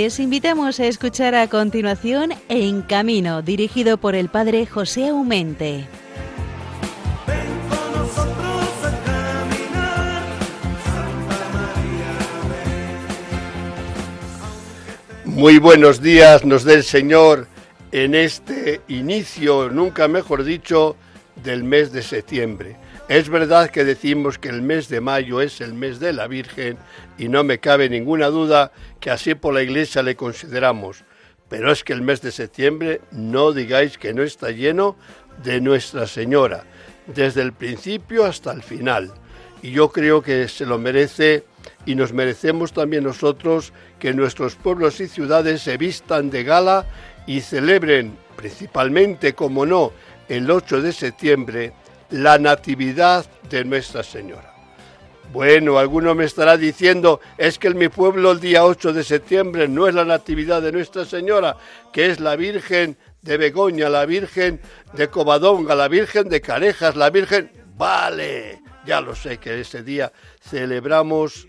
Les invitamos a escuchar a continuación En Camino, dirigido por el padre José Aumente. Muy buenos días nos dé el Señor en este inicio, nunca mejor dicho, del mes de septiembre. Es verdad que decimos que el mes de mayo es el mes de la Virgen y no me cabe ninguna duda que así por la Iglesia le consideramos. Pero es que el mes de septiembre no digáis que no está lleno de Nuestra Señora, desde el principio hasta el final. Y yo creo que se lo merece y nos merecemos también nosotros que nuestros pueblos y ciudades se vistan de gala y celebren, principalmente, como no, el 8 de septiembre, la Natividad de Nuestra Señora. Bueno, alguno me estará diciendo, es que en mi pueblo el día 8 de septiembre no es la Natividad de Nuestra Señora, que es la Virgen de Begoña, la Virgen de Covadonga, la Virgen de Carejas, la Virgen... Vale, ya lo sé que ese día celebramos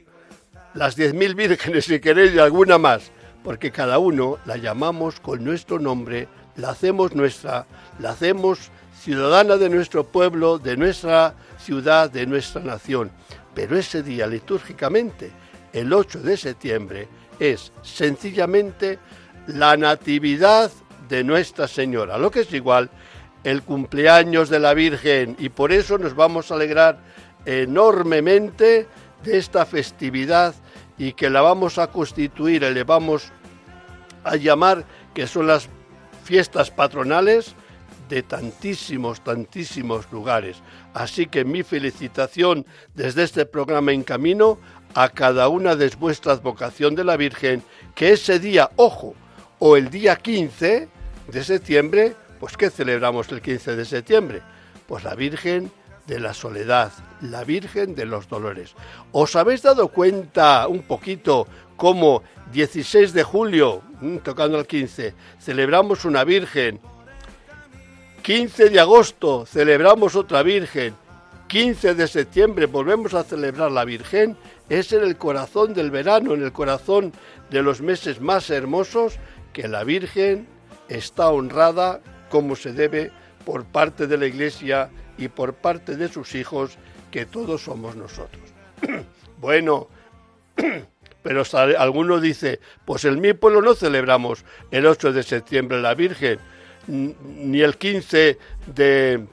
las 10.000 vírgenes, si queréis, y alguna más, porque cada uno la llamamos con nuestro nombre, la hacemos nuestra, la hacemos ciudadana de nuestro pueblo, de nuestra ciudad, de nuestra nación. Pero ese día litúrgicamente, el 8 de septiembre, es sencillamente la Natividad de Nuestra Señora, lo que es igual el cumpleaños de la Virgen y por eso nos vamos a alegrar enormemente de esta festividad y que la vamos a constituir le vamos a llamar que son las fiestas patronales de tantísimos, tantísimos lugares. Así que mi felicitación desde este programa En Camino a cada una de vuestras vocación de la Virgen, que ese día, ojo, o el día 15 de septiembre, pues ¿qué celebramos el 15 de septiembre? Pues la Virgen de la Soledad, la Virgen de los Dolores. ¿Os habéis dado cuenta un poquito cómo 16 de julio, mm, tocando el 15, celebramos una Virgen 15 de agosto celebramos otra Virgen. 15 de septiembre volvemos a celebrar la Virgen. Es en el corazón del verano, en el corazón de los meses más hermosos, que la Virgen está honrada como se debe por parte de la Iglesia y por parte de sus hijos, que todos somos nosotros. bueno, pero alguno dice, pues en mi pueblo no celebramos el 8 de septiembre la Virgen ni el 15 de,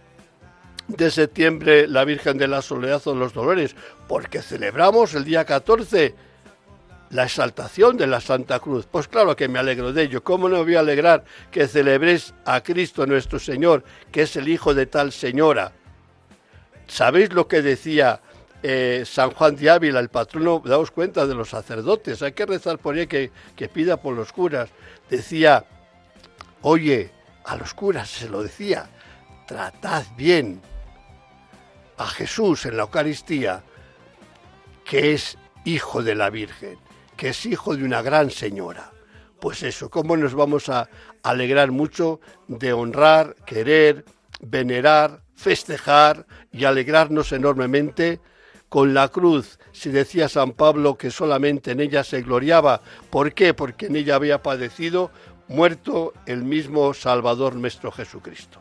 de septiembre la Virgen de la Soledad o los Dolores, porque celebramos el día 14 la exaltación de la Santa Cruz. Pues claro que me alegro de ello. ¿Cómo no voy a alegrar que celebréis a Cristo nuestro Señor, que es el Hijo de tal Señora? ¿Sabéis lo que decía eh, San Juan de Ávila, el patrono, daos cuenta de los sacerdotes? Hay que rezar por él que, que pida por los curas. Decía, oye, a los curas se lo decía, tratad bien a Jesús en la Eucaristía, que es hijo de la Virgen, que es hijo de una gran señora. Pues eso, ¿cómo nos vamos a alegrar mucho de honrar, querer, venerar, festejar y alegrarnos enormemente con la cruz, si decía San Pablo que solamente en ella se gloriaba. ¿Por qué? Porque en ella había padecido muerto el mismo Salvador nuestro Jesucristo.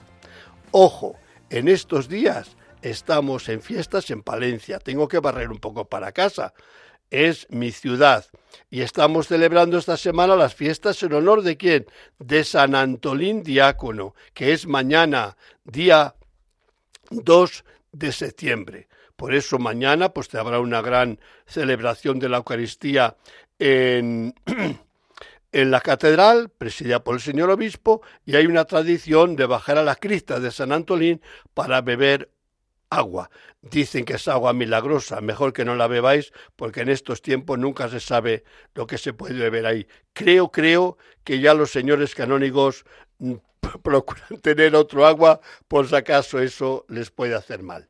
Ojo, en estos días estamos en fiestas en Palencia, tengo que barrer un poco para casa, es mi ciudad. Y estamos celebrando esta semana las fiestas en honor de quién? De San Antolín Diácono, que es mañana, día 2 de septiembre. Por eso mañana pues te habrá una gran celebración de la Eucaristía en en la catedral, presidida por el señor obispo, y hay una tradición de bajar a la crista de San Antolín para beber agua. Dicen que es agua milagrosa, mejor que no la bebáis, porque en estos tiempos nunca se sabe lo que se puede beber ahí. Creo, creo que ya los señores canónigos mm, procuran tener otro agua, por si acaso eso les puede hacer mal.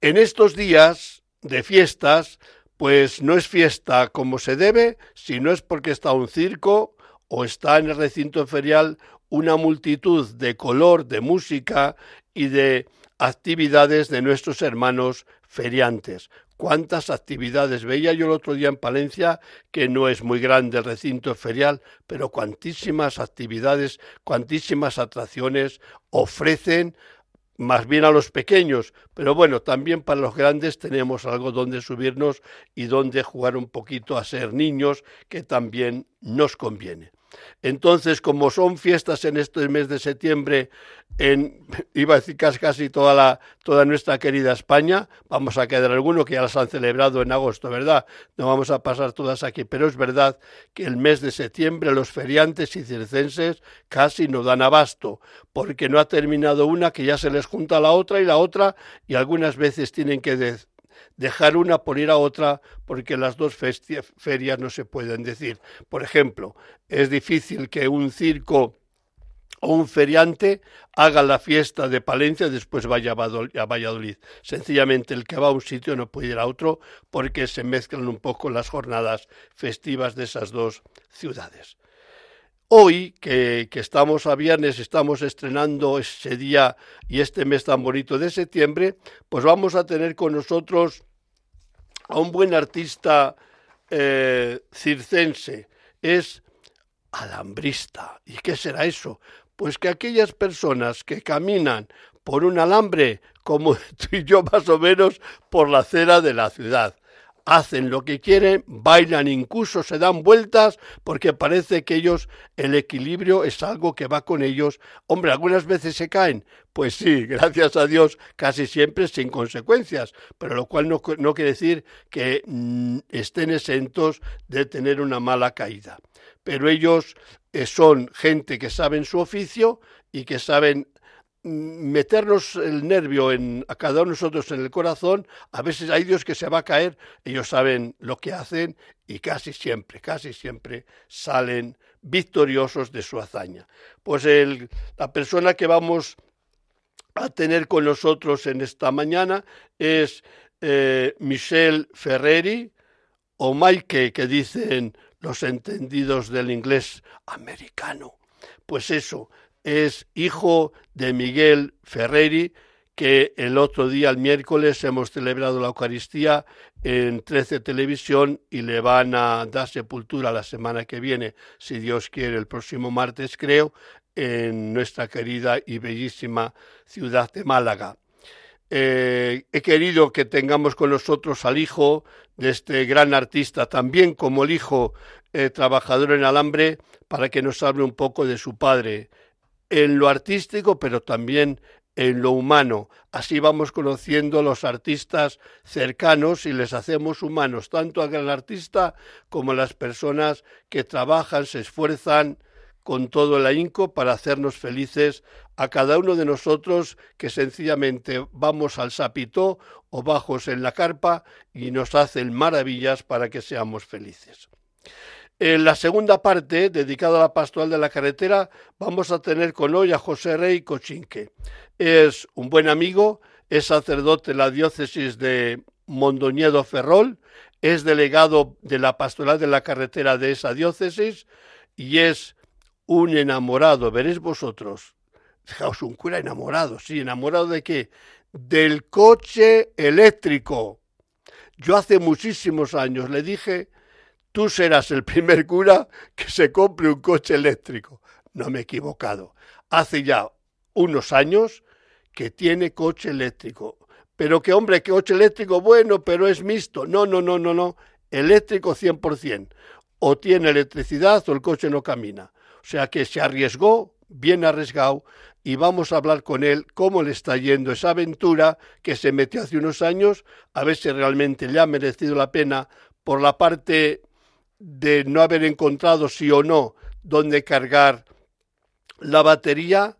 En estos días de fiestas, pues no es fiesta como se debe, sino es porque está un circo o está en el recinto ferial una multitud de color, de música y de actividades de nuestros hermanos feriantes. cuántas actividades. Veía yo el otro día en Palencia, que no es muy grande el recinto ferial, pero cuantísimas actividades, cuantísimas atracciones ofrecen más bien a los pequeños, pero bueno, también para los grandes tenemos algo donde subirnos y donde jugar un poquito a ser niños, que también nos conviene. Entonces, como son fiestas en este mes de septiembre, en, iba a decir casi, toda, la, toda nuestra querida España, vamos a quedar algunos que ya las han celebrado en agosto, ¿verdad? No vamos a pasar todas aquí, pero es verdad que el mes de septiembre los feriantes y circenses casi no dan abasto, porque no ha terminado una que ya se les junta la otra y la otra, y algunas veces tienen que dejar una por ir a otra porque las dos ferias no se pueden decir. Por ejemplo, es difícil que un circo o un feriante haga la fiesta de Palencia y después vaya a Valladolid. Sencillamente el que va a un sitio no puede ir a otro porque se mezclan un poco las jornadas festivas de esas dos ciudades. Hoy, que, estamos a viernes, estamos estrenando ese día y este mes tan bonito de septiembre, pues vamos a tener con nosotros a un buen artista eh, circense. Es alambrista. ¿Y qué será eso? Pues que aquellas personas que caminan por un alambre, como tú y yo más o menos, por la acera de la ciudad, hacen lo que quieren, bailan incluso, se dan vueltas, porque parece que ellos, el equilibrio es algo que va con ellos. Hombre, algunas veces se caen, pues sí, gracias a Dios, casi siempre sin consecuencias, pero lo cual no, quiere decir que mm, estén exentos de tener una mala caída. Pero ellos eh, son gente que saben su oficio y que saben meternos el nervio en, a cada uno de nosotros en el corazón, a veces hay Dios que se va a caer, ellos saben lo que hacen y casi siempre, casi siempre salen victoriosos de su hazaña. Pues el, la persona que vamos a tener con nosotros en esta mañana es eh, Michel Ferreri o Mike, que dicen los entendidos del inglés americano. Pues eso, es hijo de Miguel Ferreri, que el otro día, el miércoles, hemos celebrado la Eucaristía en 13 Televisión y le van a dar sepultura la semana que viene, si Dios quiere, el próximo martes, creo, en nuestra querida y bellísima ciudad de Málaga. Eh, he querido que tengamos con nosotros al hijo de este gran artista, también como el hijo eh, trabajador en alambre, para que nos hable un poco de su padre, en lo artístico, pero también en lo humano. Así vamos conociendo a los artistas cercanos y les hacemos humanos, tanto al gran artista como a las personas que trabajan, se esfuerzan con todo el ahínco para hacernos felices a cada uno de nosotros que sencillamente vamos al sapito o bajos en la carpa y nos hacen maravillas para que seamos felices. En la segunda parte, dedicada a la pastoral de la carretera, vamos a tener con hoy a José Rey Cochinque. Es un buen amigo, es sacerdote en la diócesis de Mondoñedo Ferrol, es delegado de la pastoral de la carretera de esa diócesis y es un enamorado, veréis vosotros. Fijaos, un cura enamorado, sí, enamorado de qué? Del coche eléctrico. Yo hace muchísimos años le dije tú serás el primer cura que se compre un coche eléctrico. No me he equivocado. Hace ya unos años que tiene coche eléctrico. Pero que hombre, que coche eléctrico bueno, pero es mixto. No, no, no, no, no. Eléctrico 100%. O tiene electricidad o el coche no camina. O sea que se arriesgó, bien arriesgado, y vamos a hablar con él cómo le está yendo esa aventura que se metió hace unos años, a ver si realmente le ha merecido la pena por la parte de no haber encontrado sí o no dónde cargar la batería,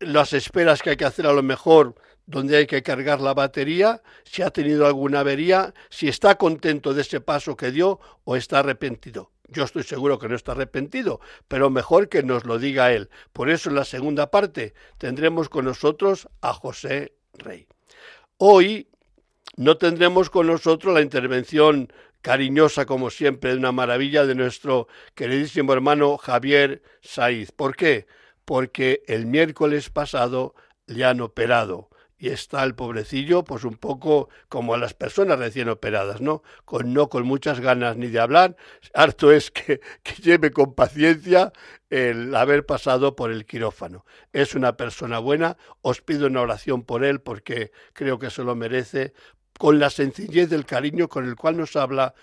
las esperas que hay que hacer a lo mejor donde hay que cargar la batería, si ha tenido alguna avería, si está contento de ese paso que dio o está arrepentido. Yo estoy seguro que no está arrepentido, pero mejor que nos lo diga él. Por eso en la segunda parte tendremos con nosotros a José Rey. Hoy no tendremos con nosotros la intervención cariñosa como siempre, de una maravilla de nuestro queridísimo hermano Javier Saiz. ¿Por qué? Porque el miércoles pasado le han operado y está el pobrecillo pues un poco como a las personas recién operadas, ¿no? Con no con muchas ganas ni de hablar, harto es que, que lleve con paciencia el haber pasado por el quirófano. Es una persona buena, os pido una oración por él porque creo que se lo merece, con la sencillez del cariño con el cual nos habla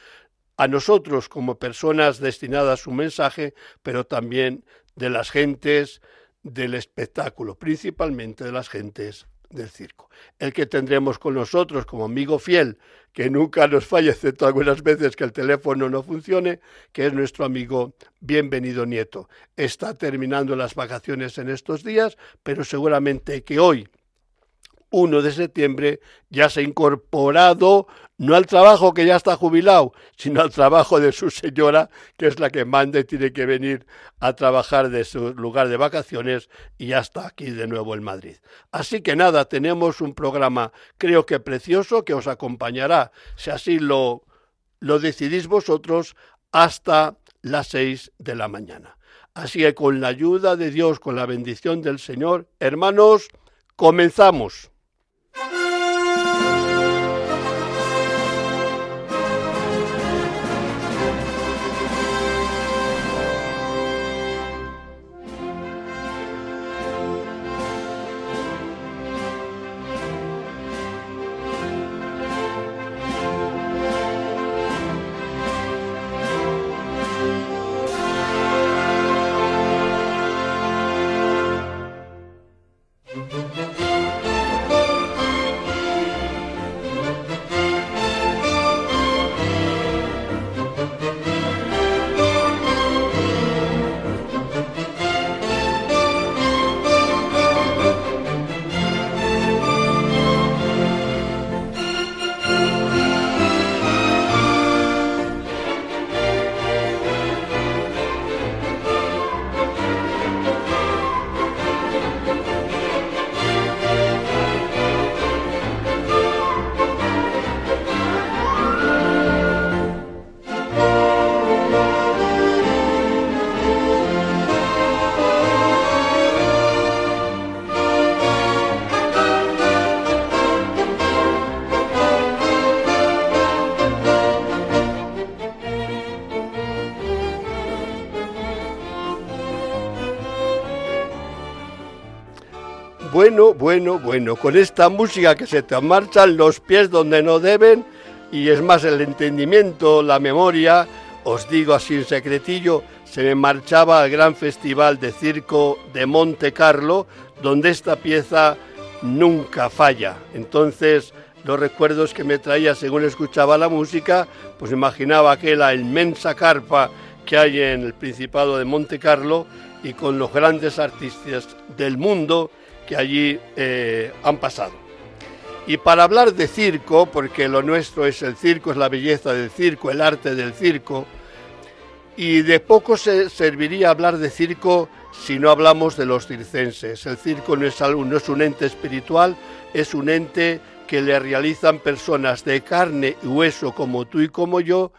a nosotros como personas destinadas a su mensaje, pero también de las gentes del espectáculo, principalmente de las gentes del circo. El que tendremos con nosotros como amigo fiel, que nunca nos falla, excepto algunas veces que el teléfono no funcione, que es nuestro amigo Bienvenido Nieto. Está terminando las vacaciones en estos días, pero seguramente que hoy, 1 de septiembre, ya se ha incorporado no al trabajo que ya está jubilado, sino al trabajo de su señora, que es la que manda y tiene que venir a trabajar de su lugar de vacaciones y ya está aquí de nuevo en Madrid. Así que nada, tenemos un programa creo que precioso que os acompañará, si así lo, lo decidís vosotros, hasta las seis de la mañana. Así que con la ayuda de Dios, con la bendición del Señor, hermanos, comenzamos. Thank you. Bueno, bueno, bueno, con esta música que se te marchan los pies donde no deben y es más el entendimiento, la memoria, os digo así en secretillo, se me marchaba al gran festival de circo de Monte Carlo, donde esta pieza nunca falla. Entonces, los recuerdos que me traía según escuchaba la música, pues imaginaba aquella inmensa carpa que hay en el Principado de Monte Carlo y con los grandes artistas del mundo que allí eh, han pasado. Y para hablar de circo, porque lo nuestro es el circo, es la belleza del circo, el arte del circo, y de poco se serviría hablar de circo si no hablamos de los circenses. El circo no es, algo, no es un ente espiritual, es un ente que le realizan personas de carne y hueso como tú y como yo,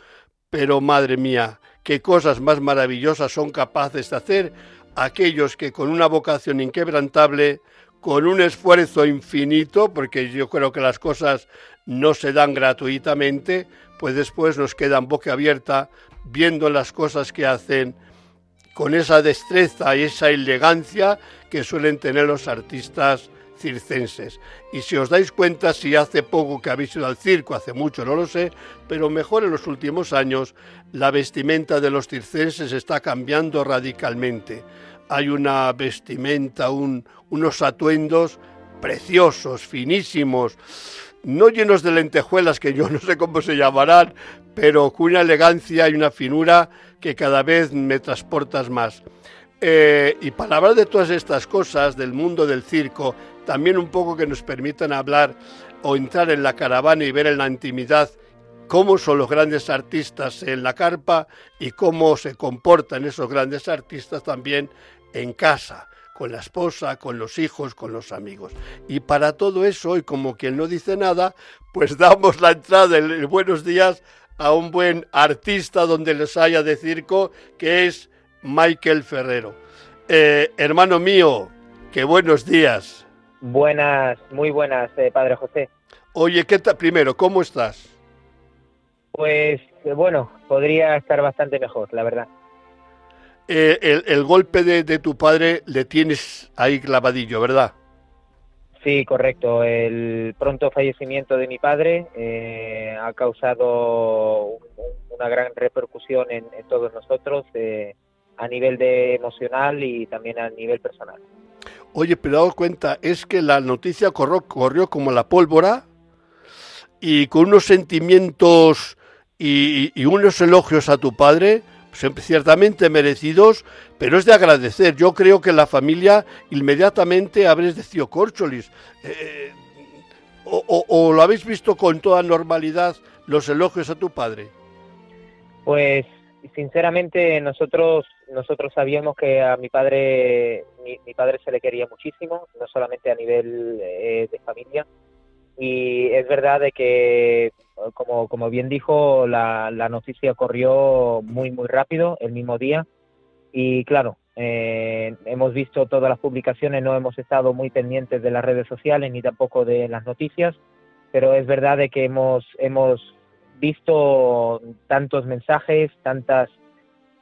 pero madre mía, qué cosas más maravillosas son capaces de hacer aquellos que con una vocación inquebrantable con un esfuerzo infinito, porque yo creo que las cosas no se dan gratuitamente, pues después nos quedan boca abierta viendo las cosas que hacen con esa destreza y esa elegancia que suelen tener los artistas circenses. Y si os dais cuenta, si hace poco que habéis ido al circo, hace mucho no lo sé, pero mejor en los últimos años, la vestimenta de los circenses está cambiando radicalmente hay una vestimenta, unos atuendos preciosos, finísimos, no llenos de lentejuelas, que yo no sé cómo se llamarán, pero con una elegancia y una finura que cada vez me transportas más. Eh, y para hablar de todas estas cosas, del mundo del circo, también un poco que nos permitan hablar o entrar en la caravana y ver en la intimidad cómo son los grandes artistas en la carpa y cómo se comportan esos grandes artistas también en casa, con la esposa, con los hijos, con los amigos. Y para todo eso, y como quien no dice nada, pues damos la entrada de buenos días a un buen artista donde les haya de circo, que es Michael Ferrero. Eh, hermano mío, que buenos días. Buenas, muy buenas, eh, Padre José. Oye, ¿qué tal? Primero, ¿cómo estás? Pues bueno, podría estar bastante mejor, la verdad. Eh, el, golpe de, tu padre le tienes ahí clavadillo, ¿verdad? Sí, correcto. El pronto fallecimiento de mi padre ha causado una gran repercusión en, todos nosotros a nivel de emocional y también a nivel personal. Oye, pero dado cuenta, es que la noticia corrió, corrió como la pólvora y con unos sentimientos y, unos elogios a tu padre, ciertamente merecidos, pero es de agradecer. Yo creo que la familia inmediatamente habréis decidido Corcholis. Eh, o, o, lo habéis visto con toda normalidad los elogios a tu padre? Pues sinceramente nosotros nosotros sabíamos que a mi padre mi, padre se le quería muchísimo no solamente a nivel eh, de familia y es verdad de que como, como bien dijo la, la noticia corrió muy muy rápido el mismo día. Y claro eh, hemos visto todas las publicaciones no hemos estado muy pendientes de las redes sociales ni tampoco de las noticias pero es verdad de que hemos hemos visto tantos mensajes, tantas,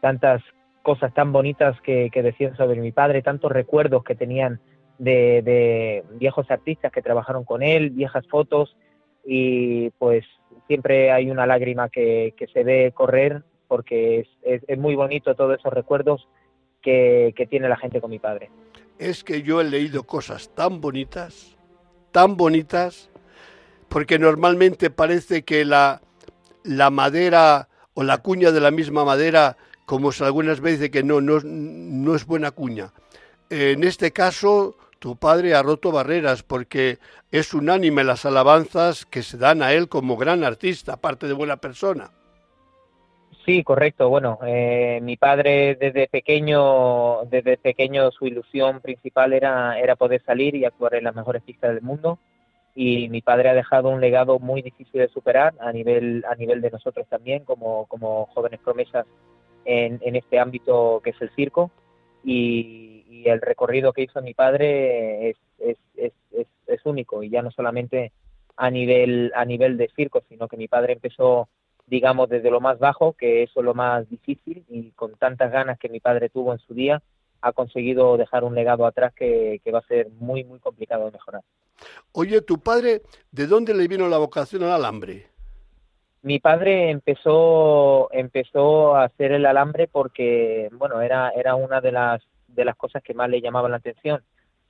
tantas cosas tan bonitas que, decían sobre mi padre, tantos recuerdos que tenían de, viejos artistas que trabajaron con él, viejas fotos, y pues siempre hay una lágrima que, se ve correr porque es, muy bonito todos esos recuerdos que, que tiene la gente con mi padre. Es que yo he leído cosas tan bonitas, tan bonitas, porque normalmente parece que la, la madera o la cuña de la misma madera, como algunas veces que no, no, no es buena cuña. En este caso, tu padre ha roto barreras porque es unánime las alabanzas que se dan a él como gran artista, aparte de buena persona. Sí, correcto. Bueno, eh, mi padre desde pequeño, desde pequeño su ilusión principal era, era poder salir y actuar en las mejores pistas del mundo y mi padre ha dejado un legado muy difícil de superar a nivel a nivel de nosotros también como, como jóvenes promesas en, en este ámbito que es el circo y, el recorrido que hizo mi padre es, es, es, es, único y ya no solamente a nivel a nivel de circo sino que mi padre empezó digamos desde lo más bajo que eso es lo más difícil y con tantas ganas que mi padre tuvo en su día ha conseguido dejar un legado atrás que, que va a ser muy muy complicado de mejorar. Oye, ¿tu padre de dónde le vino la vocación al alambre? Mi padre empezó empezó a hacer el alambre porque bueno era era una de las de las cosas que más le llamaban la atención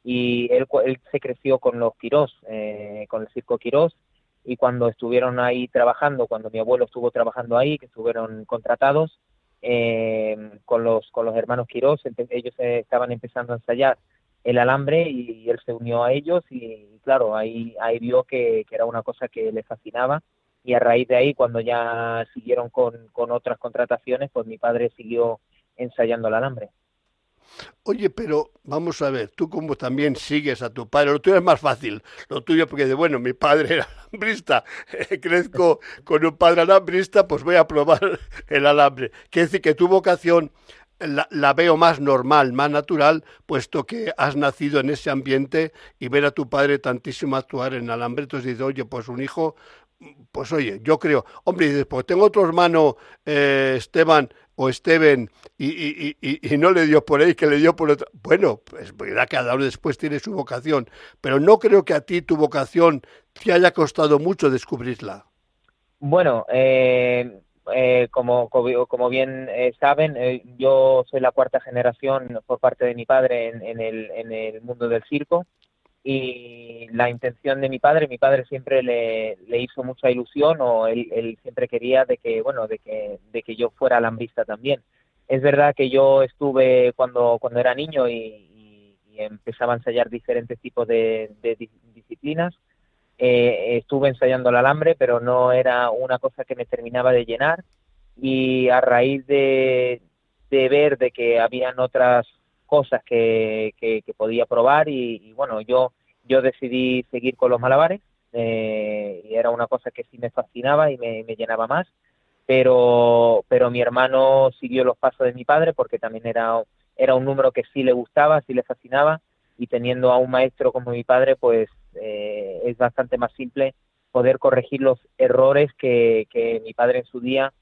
y él, él se creció con los Quirós, eh, con el circo Quirós y cuando estuvieron ahí trabajando, cuando mi abuelo estuvo trabajando ahí, que estuvieron contratados eh, con los con los hermanos Quirós, ellos estaban empezando a ensayar el alambre y, él se unió a ellos y, claro, ahí, ahí vio que, era una cosa que le fascinaba y a raíz de ahí cuando ya siguieron con, con otras contrataciones, pues mi padre siguió ensayando el alambre. Oye, pero vamos a ver, tú como también sigues a tu padre, lo tuyo es más fácil, lo tuyo porque de bueno, mi padre era alambrista, crezco con un padre alambrista, pues voy a probar el alambre. Quiere decir que tu vocación la, veo más normal, más natural, puesto que has nacido en ese ambiente y ver a tu padre tantísimo actuar en alambre, entonces dices, oye, pues un hijo, pues oye, yo creo, hombre, y después pues tengo otro hermano, eh, Esteban o Esteban, y, y, y, y, no le dio por ahí, que le dio por otro. Bueno, pues verdad que cada uno después tiene su vocación, pero no creo que a ti tu vocación te haya costado mucho descubrirla. Bueno, eh, eh, como, como bien eh, saben, eh, yo soy la cuarta generación por parte de mi padre en, el, en el mundo del circo y la intención de mi padre, mi padre siempre le, le hizo mucha ilusión o él, él, siempre quería de que, bueno, de que, de que yo fuera alambrista también. Es verdad que yo estuve cuando, cuando era niño y, empezaba a ensayar diferentes tipos de, de disciplinas eh, estuve ensayando el alambre, pero no era una cosa que me terminaba de llenar y a raíz de, ver de que habían otras cosas que, que, podía probar y, bueno, yo, yo decidí seguir con los malabares eh, y era una cosa que sí me fascinaba y me, me, llenaba más, pero, pero mi hermano siguió los pasos de mi padre porque también era, era un número que sí le gustaba, sí le fascinaba y teniendo a un maestro como mi padre, pues eh, es bastante más simple poder corregir los errores que, que mi padre en su día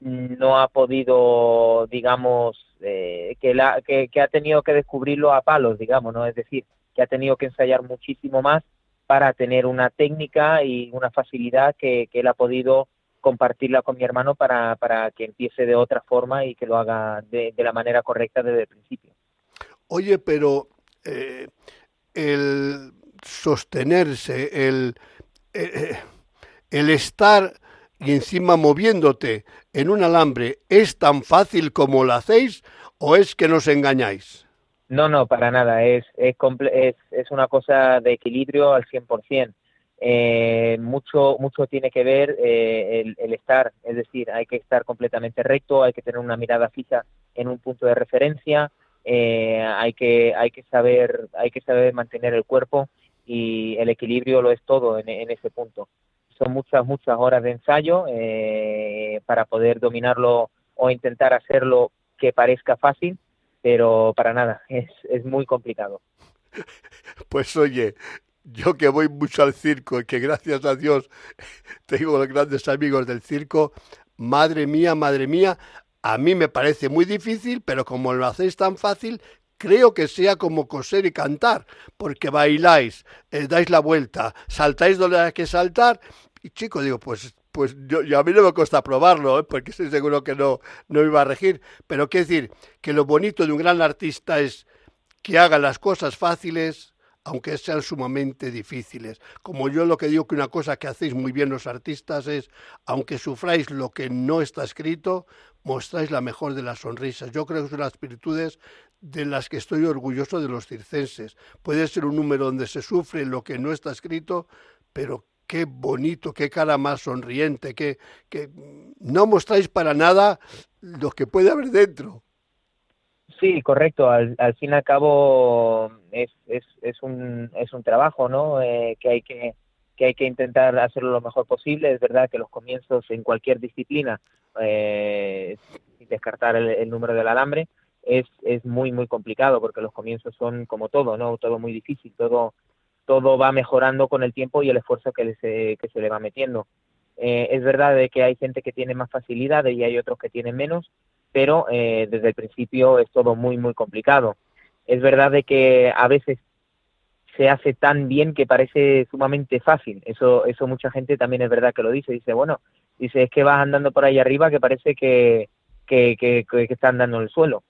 no ha podido, digamos, eh, que, la, que, ha tenido que descubrirlo a palos, digamos, ¿no? Es decir, que ha tenido que ensayar muchísimo más para tener una técnica y una facilidad que, él ha podido compartirla con mi hermano para, para que empiece de otra forma y que lo haga de, la manera correcta desde el principio. Oye, pero eh, el sostenerse, el, eh, el estar y encima moviéndote en un alambre, ¿es tan fácil como lo hacéis o es que nos engañáis? No, no, para nada. Es, es, es, una cosa de equilibrio al 100%. Eh, mucho, mucho tiene que ver eh, el, el, estar, es decir, hay que estar completamente recto, hay que tener una mirada fija en un punto de referencia, eh, hay que, hay que saber, hay que saber mantener el cuerpo y el equilibrio lo es todo en, en ese punto son muchas, muchas horas de ensayo eh, para poder dominarlo o intentar hacerlo que parezca fácil, pero para nada, es, es muy complicado. Pues oye, yo que voy mucho al circo y que gracias a Dios tengo los grandes amigos del circo, madre mía, madre mía, a mí me parece muy difícil, pero como lo hacéis tan fácil, creo que sea como coser y cantar, porque bailáis, eh, dais la vuelta, saltáis donde hay que saltar y chico, digo, pues, pues yo, a mí no me cuesta probarlo, ¿eh? porque estoy seguro que no, no iba a regir. Pero qué decir, que lo bonito de un gran artista es que haga las cosas fáciles, aunque sean sumamente difíciles. Como yo lo que digo que una cosa que hacéis muy bien los artistas es, aunque sufráis lo que no está escrito, mostráis la mejor de las sonrisas. Yo creo que son las virtudes de las que estoy orgulloso de los circenses. Puede ser un número donde se sufre lo que no está escrito, pero qué bonito, qué cara más sonriente, que, no mostráis para nada lo que puede haber dentro. Sí, correcto. Al, al fin y al cabo es, es, es, un, es un trabajo, ¿no? Eh, que hay que que hay que intentar hacerlo lo mejor posible. Es verdad que los comienzos en cualquier disciplina, eh, sin descartar el, el, número del alambre, es, es muy, muy complicado porque los comienzos son como todo, ¿no? Todo muy difícil, todo todo va mejorando con el tiempo y el esfuerzo que, se, que se le va metiendo. Eh, es verdad de que hay gente que tiene más facilidad y hay otros que tienen menos, pero eh, desde el principio es todo muy, muy complicado. Es verdad de que a veces se hace tan bien que parece sumamente fácil. Eso, eso mucha gente también es verdad que lo dice. Dice, bueno, dice, es que vas andando por ahí arriba que parece que, que, que está andando en el suelo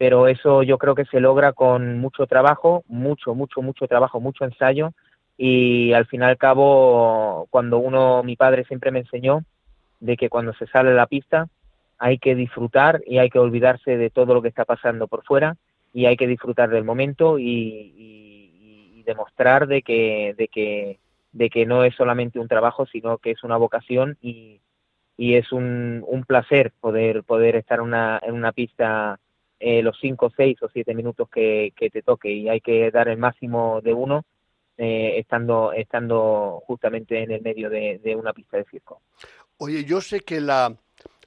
pero eso yo creo que se logra con mucho trabajo, mucho, mucho, mucho trabajo, mucho ensayo. Y al fin y al cabo cuando uno, mi padre siempre me enseñó de que cuando se sale a la pista hay que disfrutar y hay que olvidarse de todo lo que está pasando por fuera y hay que disfrutar del momento y, demostrar de que, de que de que no es solamente un trabajo sino que es una vocación y, y es un, un placer poder poder estar una, en una pista eh, los 5, 6 o 7 minutos que, te toque y hay que dar el máximo de uno eh, estando, estando justamente en el medio de, una pista de circo. Oye, yo sé que la,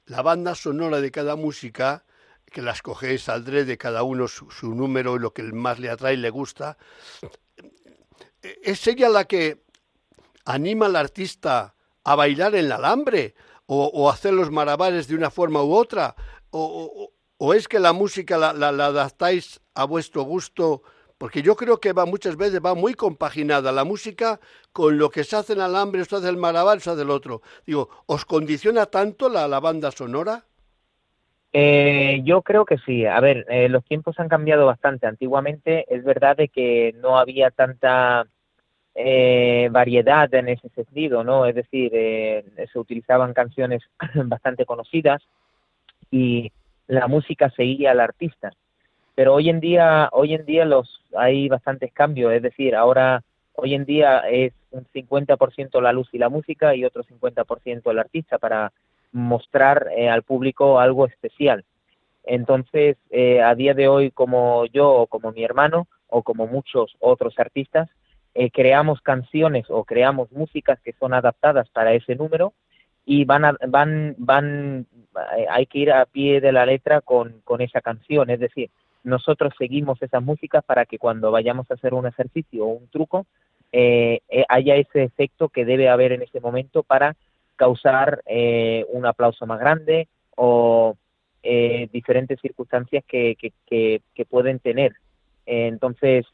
la banda sonora de cada música, que la escogéis saldré de cada uno su, número y lo que más le atrae y le gusta, ¿es ella la que anima al artista a bailar en el alambre o, o hacer los marabares de una forma u otra? O, ¿O es que la música la, adaptáis a vuestro gusto? Porque yo creo que va muchas veces va muy compaginada la música con lo que se hace en alambre, se hace el marabar, se hace el otro. Digo, ¿os condiciona tanto la, la banda sonora? Eh, yo creo que sí. A ver, eh, los tiempos han cambiado bastante. Antiguamente es verdad de que no había tanta eh, variedad en ese sentido, ¿no? Es decir, se utilizaban canciones bastante conocidas y la música seguía al artista. Pero hoy en día, hoy en día los hay bastantes cambios, es decir, ahora hoy en día es un 50% la luz y la música y otro 50% el artista para mostrar eh, al público algo especial. Entonces, eh, a día de hoy, como yo o como mi hermano o como muchos otros artistas, eh, creamos canciones o creamos músicas que son adaptadas para ese número y van, van, van, eh, hay que ir a pie de la letra con, con esa canción, es decir, nosotros seguimos esas músicas para que cuando vayamos a hacer un ejercicio o un truco, eh, eh, haya ese efecto que debe haber en ese momento para causar eh, un aplauso más grande o diferentes circunstancias que, que, que, pueden tener. entonces,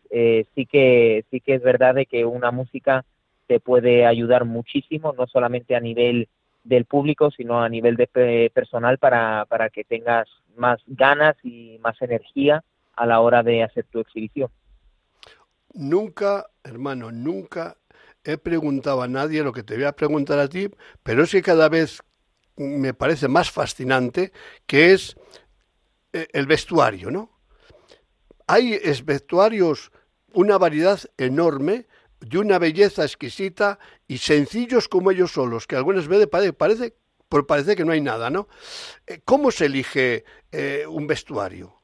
sí, que, sí que es verdad de que una música te puede ayudar muchísimo, no solamente a nivel del público, sino a nivel de personal para, para que tengas más ganas y más energía a la hora de hacer tu exhibición. Nunca, hermano, nunca he preguntado a nadie lo que te voy a preguntar a ti, pero es que cada vez me parece más fascinante que es eh, el vestuario, ¿no? Hay vestuarios, una variedad enorme, de una belleza exquisita y sencillos como ellos solos, que algunas veces parece, parece que no hay nada, ¿no? Eh, ¿Cómo se elige eh, un vestuario?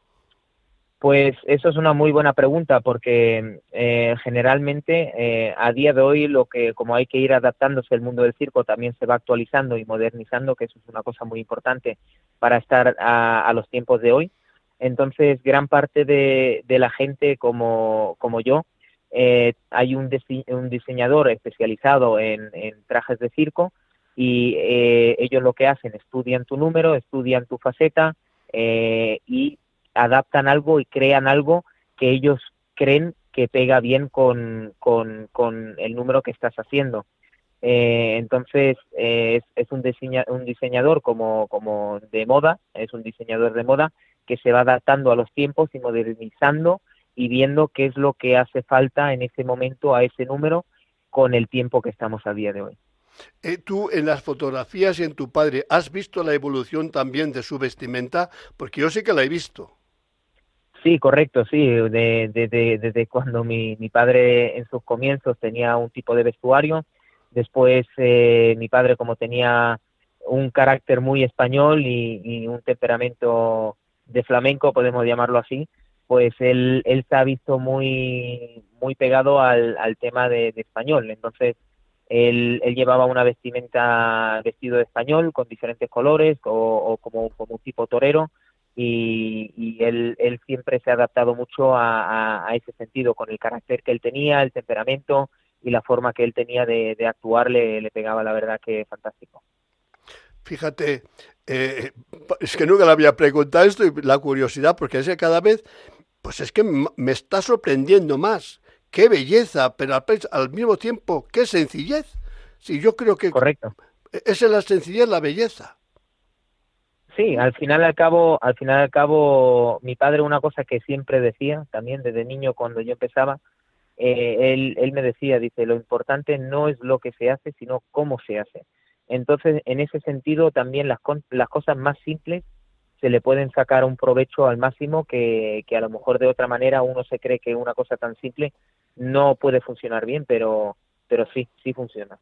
Pues eso es una muy buena pregunta porque eh, generalmente a día de hoy lo que como hay que ir adaptándose el mundo del circo también se va actualizando y modernizando que eso es una cosa muy importante para estar a, los tiempos de hoy entonces gran parte de, la gente como, como yo eh, hay un, un, diseñador especializado en, trajes de circo y eh, ellos lo que hacen, estudian tu número, estudian tu faceta eh, y adaptan algo y crean algo que ellos creen que pega bien con, con, el número que estás haciendo. entonces es, es un, un diseñador como, como de moda, es un diseñador de moda que se va adaptando a los tiempos y modernizando y viendo qué es lo que hace falta en ese momento a ese número con el tiempo que estamos a día de hoy. Eh, tú en las fotografías y en tu padre, ¿has visto la evolución también de su vestimenta? Porque yo sé que la he visto. Sí, correcto, sí. Desde cuando mi, mi, padre en sus comienzos tenía un tipo de vestuario, después eh, mi padre como tenía un carácter muy español y un temperamento de flamenco, podemos llamarlo así, pues él, él se ha visto muy, muy pegado al, al tema de, español. Entonces, él, él, llevaba una vestimenta vestido de español con diferentes colores o, como, como un tipo torero y, y él, él, siempre se ha adaptado mucho a, a, ese sentido, con el carácter que él tenía, el temperamento y la forma que él tenía de, de actuar le, le pegaba la verdad que fantástico. Fíjate, eh, es que nunca le había preguntado esto y la curiosidad, porque es que cada vez pues es que me está sorprendiendo más. Qué belleza, pero al, mismo tiempo, qué sencillez. Sí, yo creo que Correcto. esa es la sencillez, la belleza. Sí, al final al cabo, al final al cabo, mi padre una cosa que siempre decía, también desde niño cuando yo empezaba, eh, él, él me decía, dice, lo importante no es lo que se hace, sino cómo se hace. Entonces, en ese sentido, también las, las cosas más simples se le pueden sacar un provecho al máximo que, a lo mejor de otra manera uno se cree que una cosa tan simple no puede funcionar bien, pero, pero sí, sí funciona.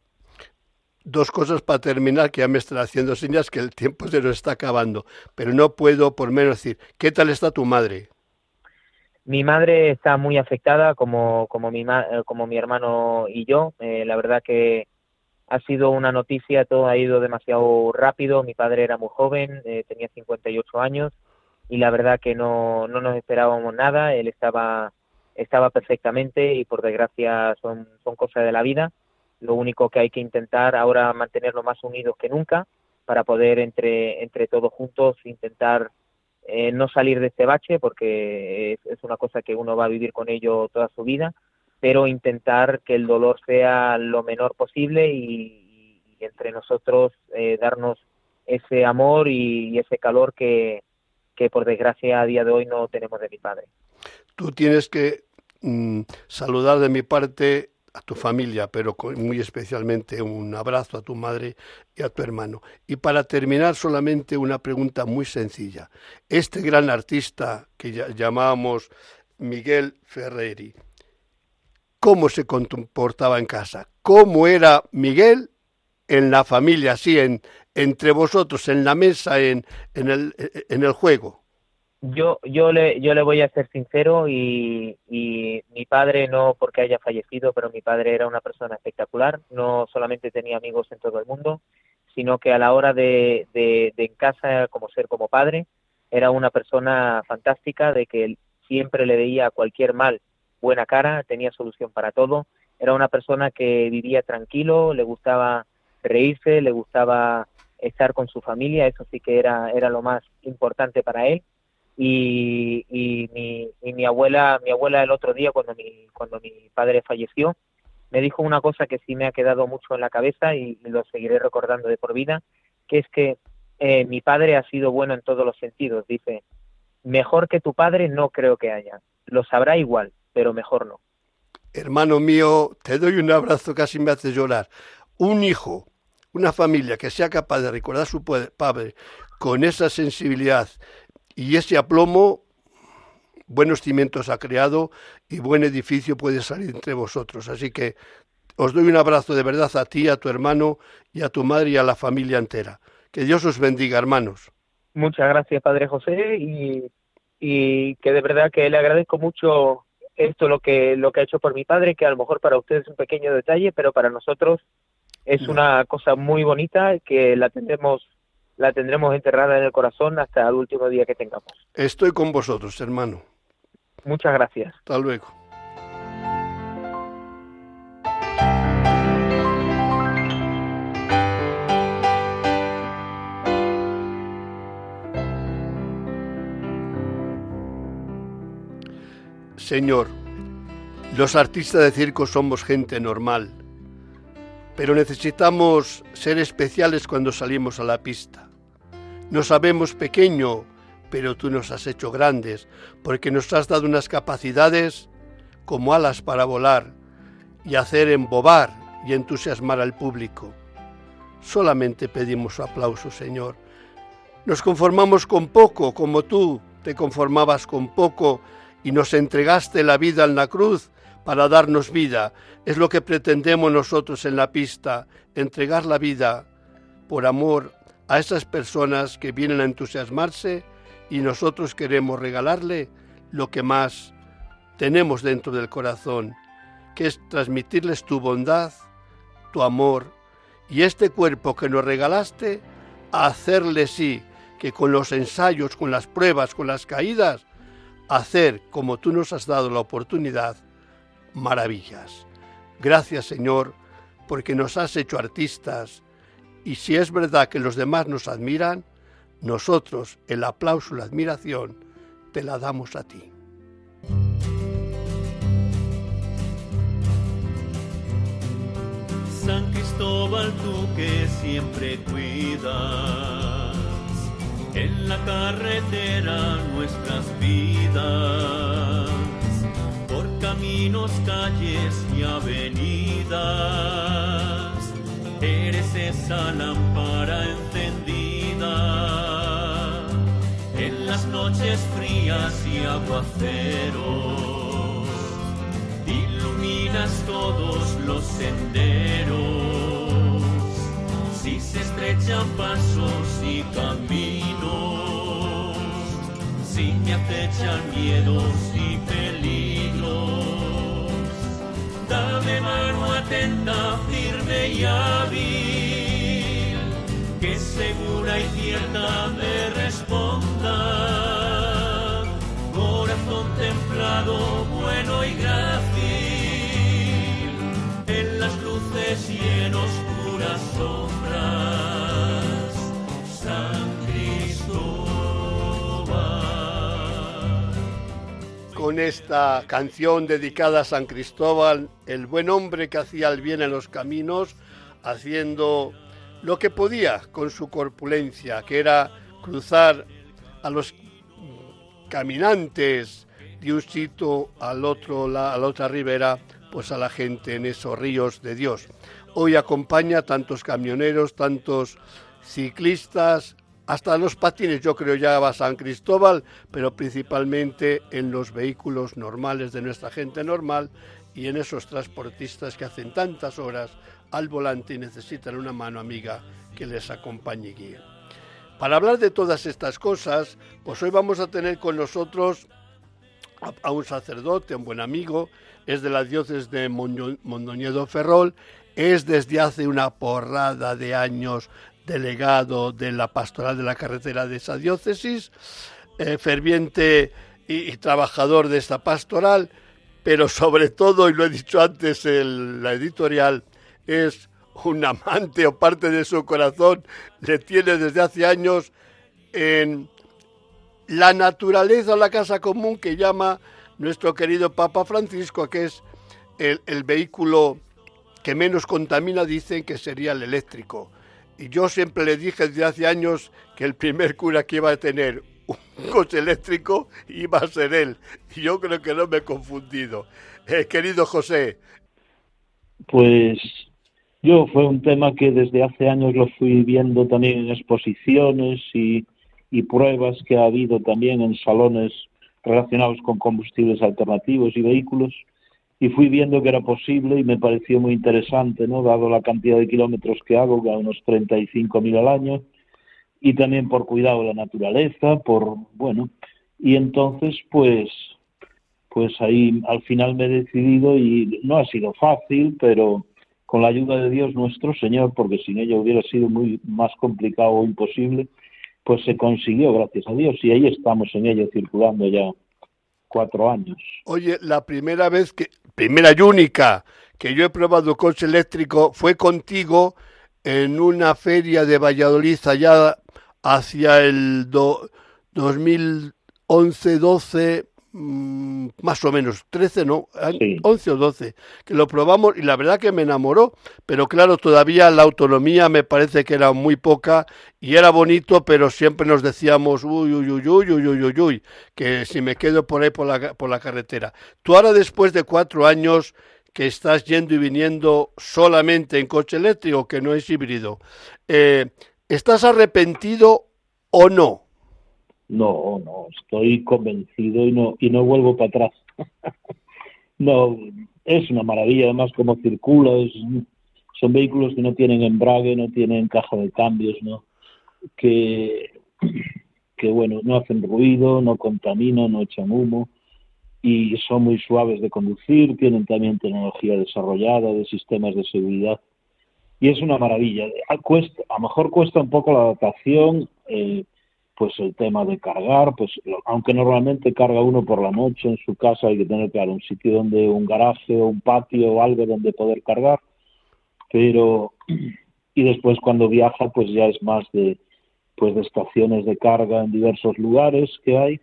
Dos cosas para terminar, que ya me están haciendo señas que el tiempo se nos está acabando, pero no puedo por menos decir, ¿qué tal está tu madre? Mi madre está muy afectada, como, como, mi, como mi hermano y yo. Eh, la verdad que ha sido una noticia, todo ha ido demasiado rápido, mi padre era muy joven, eh, tenía 58 años y la verdad que no, no nos esperábamos nada, él estaba, estaba perfectamente y por desgracia son, son cosas de la vida. Lo único que hay que intentar ahora mantenernos más unidos que nunca para poder entre, entre todos juntos intentar eh, no salir de este bache porque es, es una cosa que uno va a vivir con ello toda su vida pero intentar que el dolor sea lo menor posible y, entre nosotros eh, darnos ese amor y, ese calor que, que, por desgracia a día de hoy no tenemos de mi padre. Tú tienes que mm, saludar de mi parte a tu familia, pero muy especialmente un abrazo a tu madre y a tu hermano. Y para terminar, solamente una pregunta muy sencilla. Este gran artista que llamábamos Miguel Ferreri, cómo se comportaba en casa, cómo era Miguel en la familia, así, en, entre vosotros, en la mesa, en, en, el, en el juego. Yo, yo, le, yo le voy a ser sincero y, y, mi padre no porque haya fallecido, pero mi padre era una persona espectacular, no solamente tenía amigos en todo el mundo, sino que a la hora de, de, de en casa, como ser como padre, era una persona fantástica, de que siempre le veía cualquier mal buena cara, tenía solución para todo. Era una persona que vivía tranquilo, le gustaba reírse, le gustaba estar con su familia, eso sí que era, era lo más importante para él. Y, y, mi, y mi abuela, mi abuela el otro día cuando mi, cuando mi padre falleció, me dijo una cosa que sí me ha quedado mucho en la cabeza y, lo seguiré recordando de por vida, que es que eh, mi padre ha sido bueno en todos los sentidos. Dice, mejor que tu padre no creo que haya. Lo sabrá igual, pero mejor no. Hermano mío, te doy un abrazo, casi me hace llorar. Un hijo, una familia que sea capaz de recordar a su padre con esa sensibilidad y ese aplomo, buenos cimientos ha creado y buen edificio puede salir entre vosotros. Así que os doy un abrazo de verdad a ti, a tu hermano y a tu madre y a la familia entera. Que Dios os bendiga, hermanos. Muchas gracias, Padre José, y, y que de verdad que le agradezco mucho esto lo que lo que ha hecho por mi padre, que a lo mejor para ustedes es un pequeño detalle, pero para nosotros es una cosa muy bonita que la tendremos la tendremos enterrada en el corazón hasta el último día que tengamos. Estoy con vosotros, hermano. Muchas gracias. Hasta luego. Señor, los artistas de circo somos gente normal, pero necesitamos ser especiales cuando salimos a la pista. Nos sabemos pequeño, pero tú nos has hecho grandes, porque nos has dado unas capacidades como alas para volar y hacer embobar y entusiasmar al público. Solamente pedimos su aplauso, Señor. Nos conformamos con poco, como tú te conformabas con poco y nos entregaste la vida en la cruz para darnos vida. Es lo que pretendemos nosotros en la pista, entregar la vida por amor a esas personas que vienen a entusiasmarse y nosotros queremos regalarle lo que más tenemos dentro del corazón, que es transmitirles tu bondad, tu amor y este cuerpo que nos regalaste, hacerle sí, que con los ensayos, con las pruebas, con las caídas, hacer, como tú nos has dado la oportunidad, maravillas. Gracias Señor, porque nos has hecho artistas y si es verdad que los demás nos admiran, nosotros el aplauso y la admiración te la damos a ti. San Cristóbal, tú que siempre cuidas en la carretera nuestras vidas, por caminos, calles y avenidas. Eres esa lámpara encendida en las noches frías y aguaceros. Iluminas todos los senderos si se estrechan pasos y caminos, acechan miedos y peligros, dame mano atenta, firme y hábil, que segura y cierta me responda. Corazón templado, bueno y grácil, con esta canción dedicada a San Cristóbal, el buen hombre que hacía el bien en los caminos, haciendo lo que podía con su corpulencia, que era cruzar a los caminantes de un sitio al otro, a la otra ribera, pues a la gente en esos ríos de Dios. Hoy acompaña tantos camioneros, tantos ciclistas, hasta los patines yo creo ya va San Cristóbal, pero principalmente en los vehículos normales de nuestra gente normal y en esos transportistas que hacen tantas horas al volante y necesitan una mano amiga que les acompañe y guíe. Para hablar de todas estas cosas, pues hoy vamos a tener con nosotros a, un sacerdote, un buen amigo, es de la diócesis de Mondoñedo Ferrol, es desde hace una porrada de años delegado de la pastoral de la carretera de esa diócesis, eh, ferviente y, trabajador de esta pastoral, pero sobre todo, y lo he dicho antes en la editorial, es un amante o parte de su corazón le tiene desde hace años en la naturaleza o la casa común que llama nuestro querido Papa Francisco, que es el, el vehículo que menos contamina, dicen que sería el eléctrico. Y yo siempre le dije desde hace años que el primer cura que iba a tener un coche eléctrico iba a ser él. Y yo creo que no me he confundido. Eh, querido José. Pues yo fue un tema que desde hace años lo fui viendo también en exposiciones y, y pruebas que ha habido también en salones relacionados con combustibles alternativos y vehículos y fui viendo que era posible y me pareció muy interesante, ¿no? Dado la cantidad de kilómetros que hago, que a unos 35.000 al año, y también por cuidado de la naturaleza, por, bueno, y entonces pues, pues ahí al final me he decidido y no ha sido fácil, pero con la ayuda de Dios nuestro Señor, porque sin ello hubiera sido muy más complicado o imposible, pues se consiguió, gracias a Dios, y ahí estamos en ello circulando ya años. Oye, la primera vez que, primera y única que yo he probado coche eléctrico fue contigo en una feria de Valladolid allá hacia el 2011-12, mm, más o menos, 13, no, 11 o 12, que lo probamos y la verdad que me enamoró, pero claro, todavía la autonomía me parece que era muy poca y era bonito, pero siempre nos decíamos, uy, uy, uy, uy, uy, uy, uy, uy, que si me quedo por ahí por la, por la carretera. Tú ahora después de cuatro años que estás yendo y viniendo solamente en coche eléctrico, que no es híbrido, eh, ¿estás arrepentido o no? No, no, estoy convencido y no, y no vuelvo para atrás. no, es una maravilla, además como circula, son vehículos que no tienen embrague, no tienen caja de cambios, ¿no? Que, que bueno, no hacen ruido, no contaminan, no echan humo y son muy suaves de conducir, tienen también tecnología desarrollada de sistemas de seguridad y es una maravilla. A, cuesta, a lo mejor cuesta un poco la adaptación, eh, pues el tema de cargar, pues aunque normalmente carga uno por la noche en su casa, hay que tener claro un sitio donde un garaje o un patio o algo donde poder cargar, pero y después cuando viaja pues ya es más de pues de estaciones de carga en diversos lugares que hay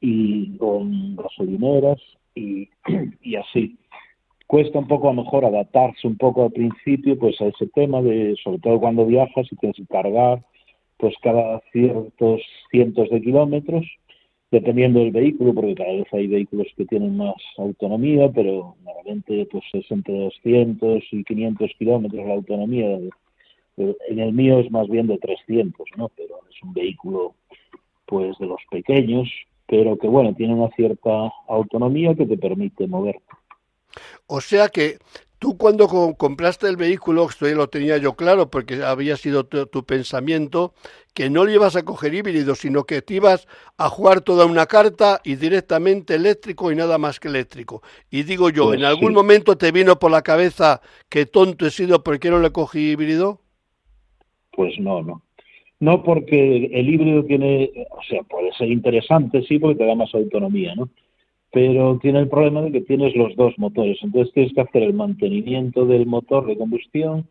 y con gasolineras y, y así. Cuesta un poco a lo mejor adaptarse un poco al principio pues a ese tema de sobre todo cuando viajas y tienes que cargar pues cada ciertos cientos de kilómetros, dependiendo del vehículo, porque cada vez hay vehículos que tienen más autonomía, pero normalmente pues es entre 200 y 500 kilómetros la autonomía. En el mío es más bien de 300, ¿no? Pero es un vehículo pues de los pequeños, pero que bueno, tiene una cierta autonomía que te permite moverte. O sea que Tú cuando compraste el vehículo, esto ya lo tenía yo claro porque había sido tu, pensamiento, que no le ibas a coger híbrido, sino que te ibas a jugar toda una carta y directamente eléctrico y nada más que eléctrico. Y digo yo, ¿en pues algún momento te vino por la cabeza que tonto he sido porque no le cogí híbrido? Pues no, no. No porque el híbrido tiene, o sea, puede ser interesante, sí, porque te da más autonomía, ¿no? Pero tiene el problema de que tienes los dos motores, entonces tienes que hacer el mantenimiento del motor de combustión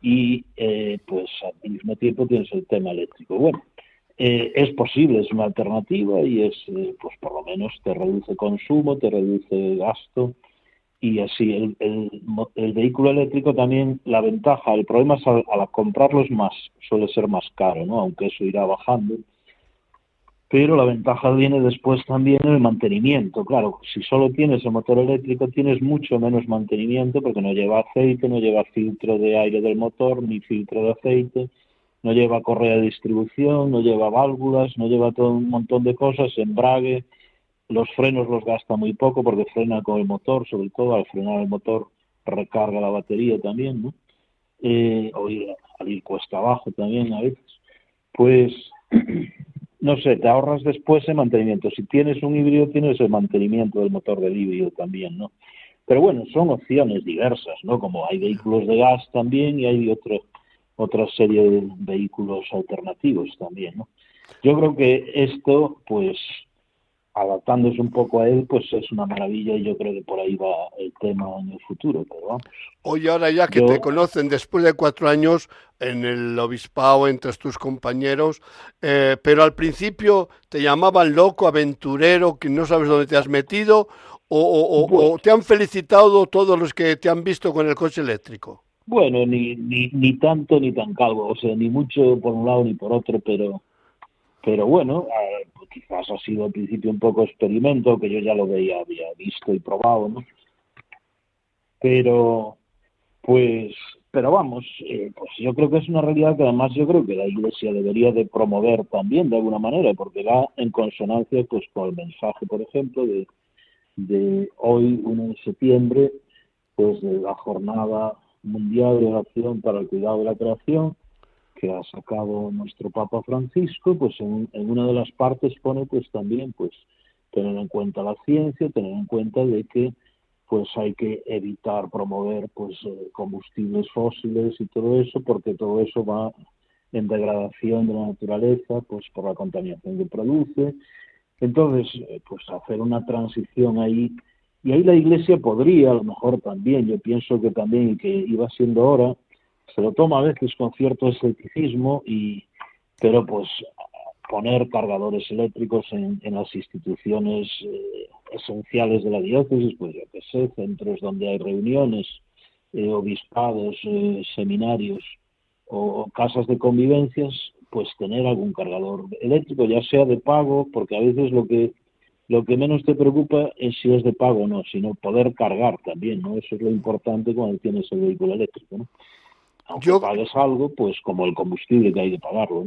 y eh, pues al mismo tiempo tienes el tema eléctrico. Bueno, eh, es posible, es una alternativa y es, eh, pues por lo menos te reduce consumo, te reduce gasto y así el, el, vehículo eléctrico también la ventaja, el problema es al, al comprarlos más, suele ser más caro, ¿no? Aunque eso irá bajando pero la ventaja viene después también en el mantenimiento. Claro, si solo tienes el motor eléctrico tienes mucho menos mantenimiento porque no lleva aceite, no lleva filtro de aire del motor, ni filtro de aceite, no lleva correa de distribución, no lleva válvulas, no lleva todo un montón de cosas, embrague, los frenos los gasta muy poco porque frena con el motor, sobre todo al frenar el motor recarga la batería también, ¿no? Eh, o ir, al ir cuesta abajo también a veces. Pues no sé, te ahorras después el mantenimiento. Si tienes un híbrido, tienes el mantenimiento del motor del híbrido también, ¿no? Pero bueno, son opciones diversas, ¿no? Como hay vehículos de gas también y hay otro, otra serie de vehículos alternativos también, ¿no? Yo creo que esto, pues, adaptándose un poco a él, pues es una maravilla y yo creo que por ahí va el tema en el futuro. Pero vamos. Oye, ahora ya que te conocen después de cuatro años en el obispado, entre tus compañeros, eh, pero al principio te llamaban loco, aventurero, que no sabes dónde te has metido, o, o te han felicitado todos los que te han visto con el coche eléctrico. Bueno, ni, ni, ni tanto ni tan calvo, o sea, ni mucho por un lado ni por otro, pero pero bueno, pues quizás ha sido al principio un poco experimento, que yo ya lo veía, había visto y probado, ¿no? Pero, pues, pero vamos, eh, pues yo creo que es una realidad que además yo creo que la Iglesia debería de promover también de alguna manera, porque va en consonancia pues con el mensaje, por ejemplo, de, de hoy, 1 de septiembre, pues de la jornada mundial de oración para el cuidado de la creación, que ha sacado nuestro Papa Francisco, pues en, una de las partes pone pues también pues tener en cuenta la ciencia, tener en cuenta de que pues hay que evitar promover pues eh, combustibles fósiles y todo eso porque todo eso va en degradación de la naturaleza pues por la contaminación que produce. Entonces eh, pues hacer una transición ahí y ahí la iglesia podría a lo mejor también yo pienso que también que iba siendo hora se lo toma a veces con cierto escepticismo, y, pero pues poner cargadores eléctricos en, las instituciones eh, esenciales de la diócesis, pues yo qué sé, centros donde hay reuniones, eh, obispados, eh, seminarios o, casas de convivencias, pues tener algún cargador eléctrico, ya sea de pago, porque a veces lo que lo que menos te preocupa es si es de pago o no, sino poder cargar también, ¿no? Eso es lo importante cuando tienes el vehículo eléctrico, ¿no? Aunque Yo... pagues algo, pues como el combustible que hay que pagarlo.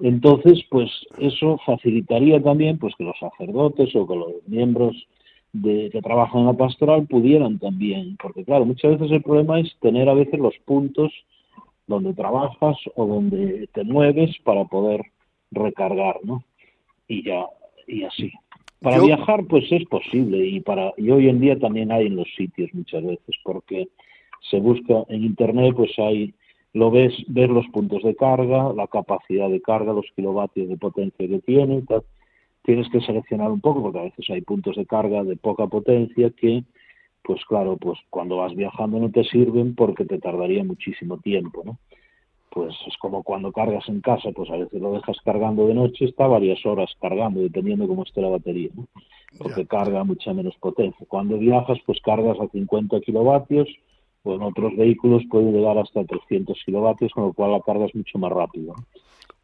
Entonces, pues eso facilitaría también pues que los sacerdotes o que los miembros de, que trabajan en la pastoral pudieran también, porque claro, muchas veces el problema es tener a veces los puntos donde trabajas o donde te mueves para poder recargar, ¿no? Y ya, y así. Para viajar, pues es posible y para y hoy en día también hay en los sitios muchas veces, porque se busca en internet, pues hay, lo ves, ver los puntos de carga, la capacidad de carga, los kilovatios de potencia que tiene, tienes que seleccionar un poco porque a veces hay puntos de carga de poca potencia que, pues claro, pues cuando vas viajando no te sirven porque te tardaría muchísimo tiempo, ¿no? Pues es como cuando cargas en casa, pues a veces lo dejas cargando de noche, está varias horas cargando, dependiendo cómo esté la batería, ¿no? Porque carga mucha menos potencia. Cuando viajas, pues cargas a 50 kilovatios, o en otros vehículos puede llegar hasta 300 kilovatios, con lo cual la carga es mucho más rápida.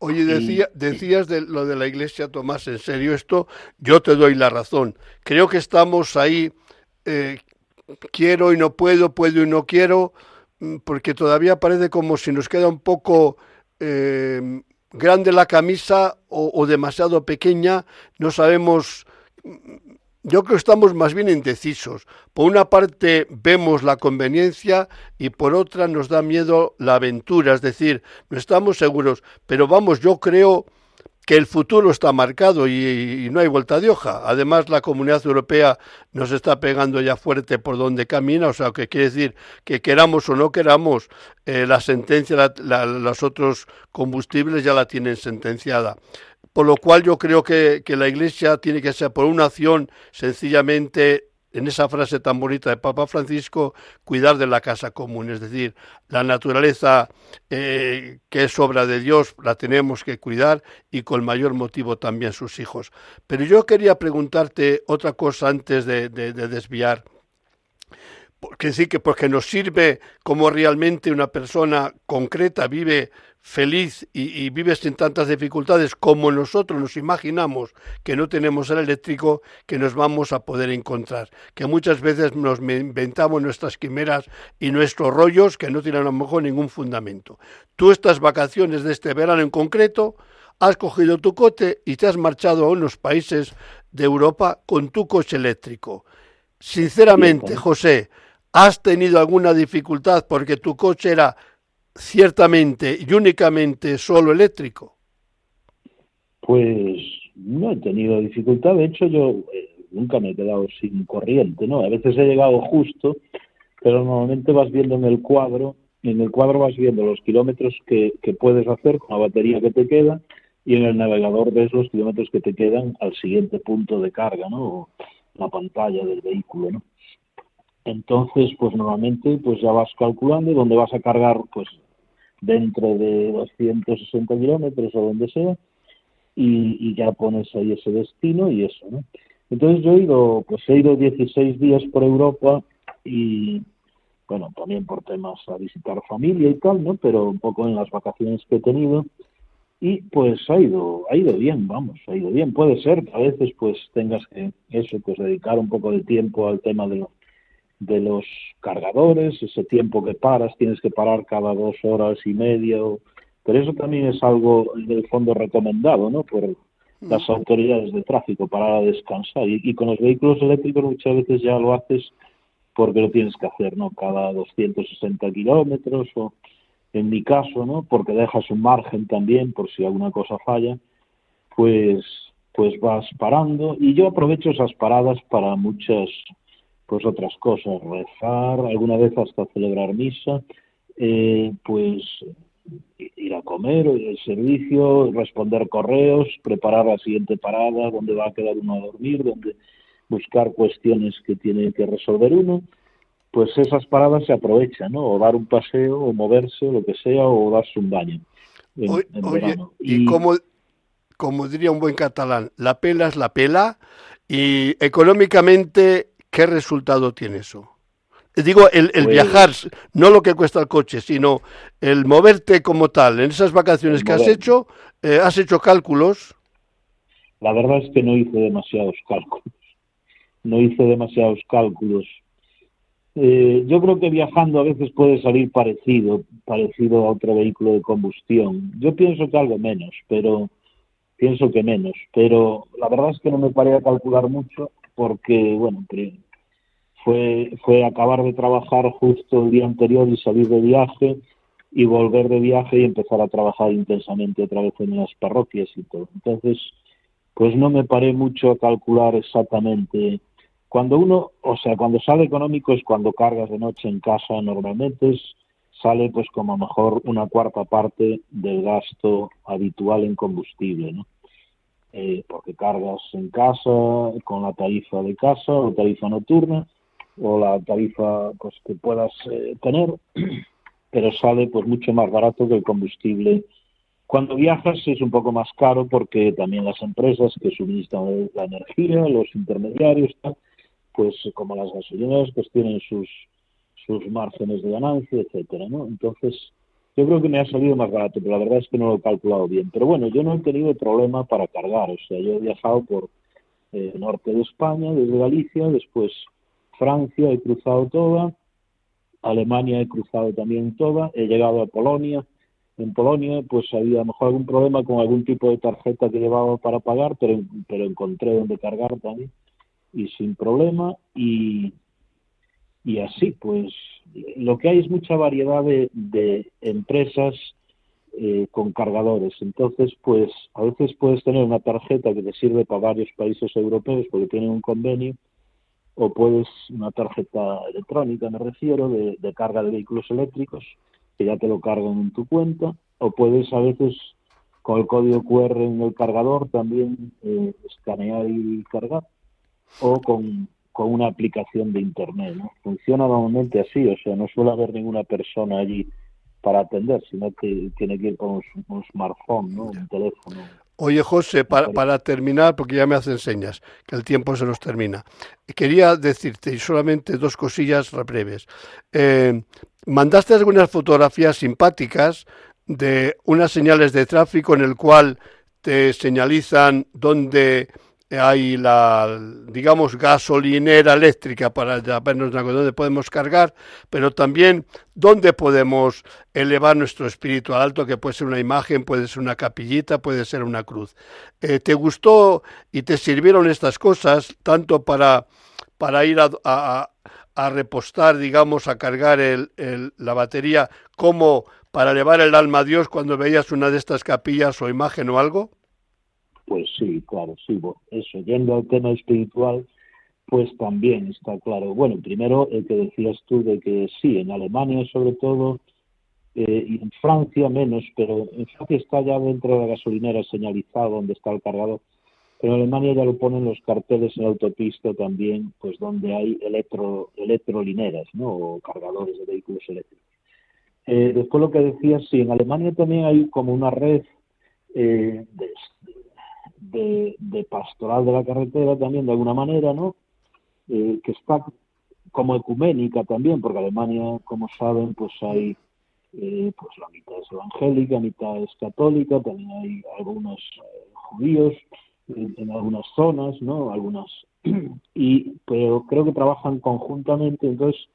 Oye, decía, decías de lo de la iglesia, Tomás, en serio esto, yo te doy la razón. Creo que estamos ahí, eh, quiero y no puedo, puedo y no quiero, mm, porque todavía parece como si nos queda un poco eh, grande la camisa o, demasiado pequeña, no sabemos yo creo que estamos más bien indecisos. Por una parte vemos la conveniencia y por otra nos da miedo la aventura, es decir, no estamos seguros, pero vamos, yo creo que el futuro está marcado y, no hay vuelta de hoja. Además, la comunidad europea nos está pegando ya fuerte por donde camina, o sea, que quiere decir que queramos o no queramos, eh, la sentencia, los otros combustibles ya la tienen sentenciada por lo cual yo creo que, la Iglesia tiene que ser por una acción sencillamente en esa frase tan bonita de Papa Francisco, cuidar de la casa común, es decir, la naturaleza eh, que es obra de Dios la tenemos que cuidar y con mayor motivo también sus hijos. Pero yo quería preguntarte otra cosa antes de, de desviar porque sí que porque nos sirve como realmente una persona concreta vive feliz y, vive sin tantas dificultades como nosotros nos imaginamos que no tenemos el eléctrico que nos vamos a poder encontrar que muchas veces nos inventamos nuestras quimeras y nuestros rollos que no tienen a lo mejor ningún fundamento. Tú estas vacaciones de este verano en concreto has cogido tu coche y te has marchado a unos países de Europa con tu coche eléctrico. Sinceramente José ¿Has tenido alguna dificultad porque tu coche era ciertamente y únicamente solo eléctrico? Pues no he tenido dificultad, de hecho yo eh, nunca me he quedado sin corriente, ¿no? A veces he llegado justo, pero normalmente vas viendo en el cuadro, en el cuadro vas viendo los kilómetros que, que puedes hacer con la batería que te queda y en el navegador ves los kilómetros que te quedan al siguiente punto de carga, ¿no? la pantalla del vehículo, ¿no? Entonces, pues normalmente pues ya vas calculando dónde vas a cargar, pues dentro de 260 kilómetros o donde sea, y, ya pones ahí ese destino y eso, ¿no? Entonces yo he ido, pues he ido 16 días por Europa y, bueno, también por temas a visitar familia y tal, ¿no? Pero un poco en las vacaciones que he tenido y pues ha ido, ha ido bien, vamos, ha ido bien. Puede ser que a veces pues tengas que eso, pues dedicar un poco de tiempo al tema de, de los cargadores, ese tiempo que paras, tienes que parar cada dos horas y media pero eso también es algo en el fondo recomendado, ¿no? Por las autoridades de tráfico para descansar. Y, con los vehículos eléctricos muchas veces ya lo haces porque lo tienes que hacer, ¿no? Cada 260 kilómetros o, en mi caso, ¿no? Porque dejas un margen también por si alguna cosa falla, pues pues vas parando y yo aprovecho esas paradas para muchas pues otras cosas, rezar, alguna vez hasta celebrar misa, eh, pues ir a comer, el servicio, responder correos, preparar la siguiente parada, dónde va a quedar uno a dormir, dónde buscar cuestiones que tiene que resolver uno, pues esas paradas se aprovechan, ¿no? O dar un paseo, o moverse, o lo que sea, o darse un baño. oye, y, como, como diría un buen catalán, la pela es la pela, y económicamente, ¿qué resultado tiene eso? Digo, el, el pues viajar, no lo que cuesta el coche, sino el moverte como tal. En esas vacaciones que has hecho, eh, ¿has hecho cálculos? La verdad es que no hice demasiados cálculos. No hice demasiados cálculos. Eh, yo creo que viajando a veces puede salir parecido, parecido a otro vehículo de combustión. Yo pienso que algo menos, pero pienso que menos. Pero la verdad es que no me paré a calcular mucho porque, bueno, fue, fue acabar de trabajar justo el día anterior y salir de viaje y volver de viaje y empezar a trabajar intensamente otra vez en las parroquias y todo. Entonces, pues no me paré mucho a calcular exactamente. Cuando uno, o sea, cuando sale económico es cuando cargas de noche en casa normalmente, sale pues como mejor una cuarta parte del gasto habitual en combustible, ¿no? Eh, porque cargas en casa con la tarifa de casa o tarifa nocturna o la tarifa pues que puedas eh, tener, pero sale pues mucho más barato que el combustible. Cuando viajas es un poco más caro porque también las empresas que suministran la energía, los intermediarios, pues como las gasolineras pues tienen sus sus márgenes de ganancia, etcétera, ¿no? Entonces, yo creo que me ha salido más barato, pero la verdad es que no lo he calculado bien. Pero bueno, yo no he tenido problema para cargar, o sea, yo he viajado por el eh, norte de España, desde Galicia, después Francia he cruzado toda, Alemania he cruzado también toda, he llegado a Polonia. En Polonia, pues había a lo mejor algún problema con algún tipo de tarjeta que llevaba para pagar, pero, pero encontré donde cargar también y sin problema. Y, y así, pues lo que hay es mucha variedad de, de empresas eh, con cargadores. Entonces, pues a veces puedes tener una tarjeta que te sirve para varios países europeos porque tienen un convenio o puedes una tarjeta electrónica, me refiero, de, carga de vehículos eléctricos, que ya te lo cargan en tu cuenta, o puedes a veces con el código QR en el cargador también eh, escanear y cargar, o con, una aplicación de Internet. ¿no? Funciona normalmente así, o sea, no suele haber ninguna persona allí para atender, sino que tiene que ir con un, smartphone, ¿no? un teléfono. Oye, José, para, terminar, porque ya me hacen señas, que el tiempo se nos termina, quería decirte, y solamente dos cosillas breves. Eh, mandaste algunas fotografías simpáticas de unas señales de tráfico en el cual te señalizan dónde hay la, digamos, gasolinera eléctrica para vernos dónde podemos cargar, pero también dónde podemos elevar nuestro espíritu al alto, que puede ser una imagen, puede ser una capillita, puede ser una cruz. Eh, ¿Te gustó y te sirvieron estas cosas tanto para, para ir a, a, repostar, digamos, a cargar el, la batería, como para elevar el alma a Dios cuando veías una de estas capillas o imagen o algo? Pues sí, claro, sí, eso, yendo al tema espiritual, pues también está claro. Bueno, primero el que decías tú de que sí, en Alemania sobre todo, eh, y en Francia menos, pero en Francia está ya dentro de la gasolinera señalizado donde está el cargador. Pero en Alemania ya lo ponen los carteles en autopista también, pues donde hay electro, electrolineras, ¿no? O cargadores de vehículos eléctricos. Eh, después lo que decía, sí, en Alemania también hay como una red eh, de, de, pastoral de la carretera también de alguna manera, ¿no? Eh, que está como ecuménica también, porque Alemania, como saben, pues hay eh, pues la mitad es evangélica, mitad es católica, también hay algunos eh, judíos en, algunas zonas, ¿no? Algunas y pero creo que trabajan conjuntamente, entonces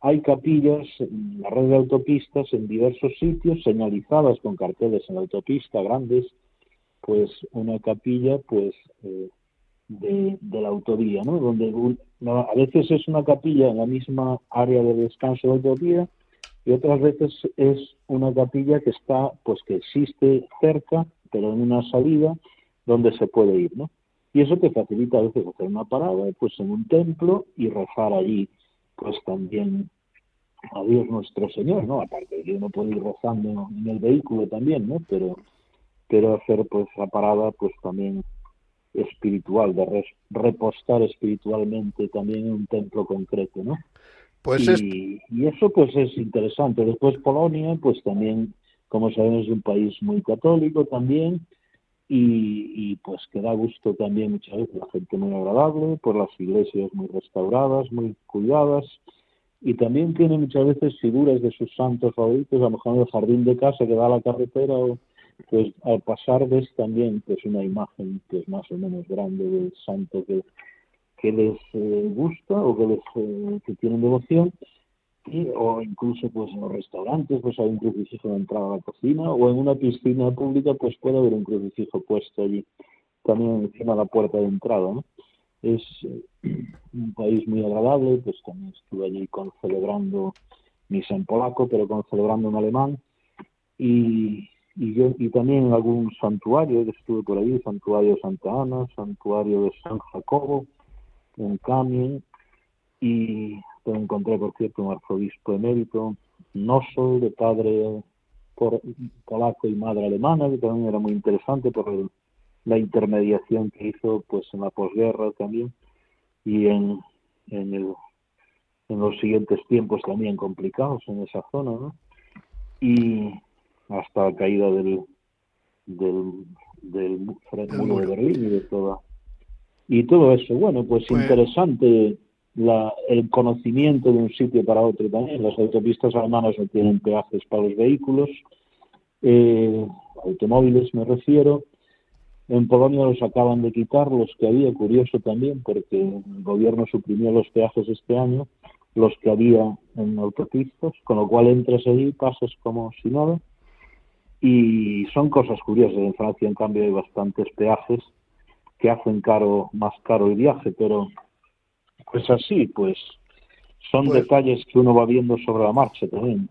hay capillas en la red de autopistas en diversos sitios señalizadas con carteles en la autopista grandes, pues una capilla pues eh, de, la autovía, ¿no? Donde a veces es una capilla en la misma área de descanso de autovía y otras veces es una capilla que está, pues que existe cerca, pero en una salida donde se puede ir, ¿no? Y eso te facilita a veces hacer una parada, pues en un templo y rezar allí, pues también a Dios nuestro Señor, ¿no? Aparte de que uno ir rezando en el vehículo también, ¿no? Pero, pero hacer pues la parada, pues también espiritual, de repostar espiritualmente también en un templo concreto, ¿no? Pues y, eso pues es interesante. Después Polonia, pues también, como sabemos, es un país muy católico también y, pues que da gusto también muchas veces la gente muy agradable, por las iglesias muy restauradas, muy cuidadas y también tiene muchas veces figuras de sus santos favoritos, a lo mejor en el jardín de casa que da a la carretera o pues al pasar ves también pues una imagen que es más o menos grande del santo que que les eh, gusta o que les eh, que tienen devoción y, o incluso pues en los restaurantes pues hay un crucifijo de entrada a la cocina o en una piscina pública pues puede haber un crucifijo puesto allí también encima de la puerta de entrada ¿no? es eh, un país muy agradable pues también estuve allí con celebrando misa en polaco pero con celebrando en alemán y y, yo, y también en algún santuario estuve por ahí, santuario de Santa Ana, santuario de San Jacobo, un camión y encontré, por cierto, un arzobispo emérito, Nosol, de padre por, polaco y madre alemana, que también era muy interesante por la intermediación que hizo pues en la posguerra también y en, en, el, en los siguientes tiempos también complicados en esa zona, ¿no? Y hasta la caída del, del, del muro de Berlín y de toda y todo eso. Bueno, pues, pues, interesante la, el conocimiento de un sitio para otro también. Las autopistas alemanas no tienen peajes para los vehículos, eh, automóviles me refiero. En Polonia los acaban de quitar, los que había, curioso también, porque el gobierno suprimió los peajes este año, los que había en autopistas, con lo cual entras ahí, pasas como si nada. Y son cosas curiosas. En Francia, en cambio, hay bastantes peajes que hacen caro más caro el viaje, pero pues así, pues son pues detalles que uno va viendo sobre la marcha también.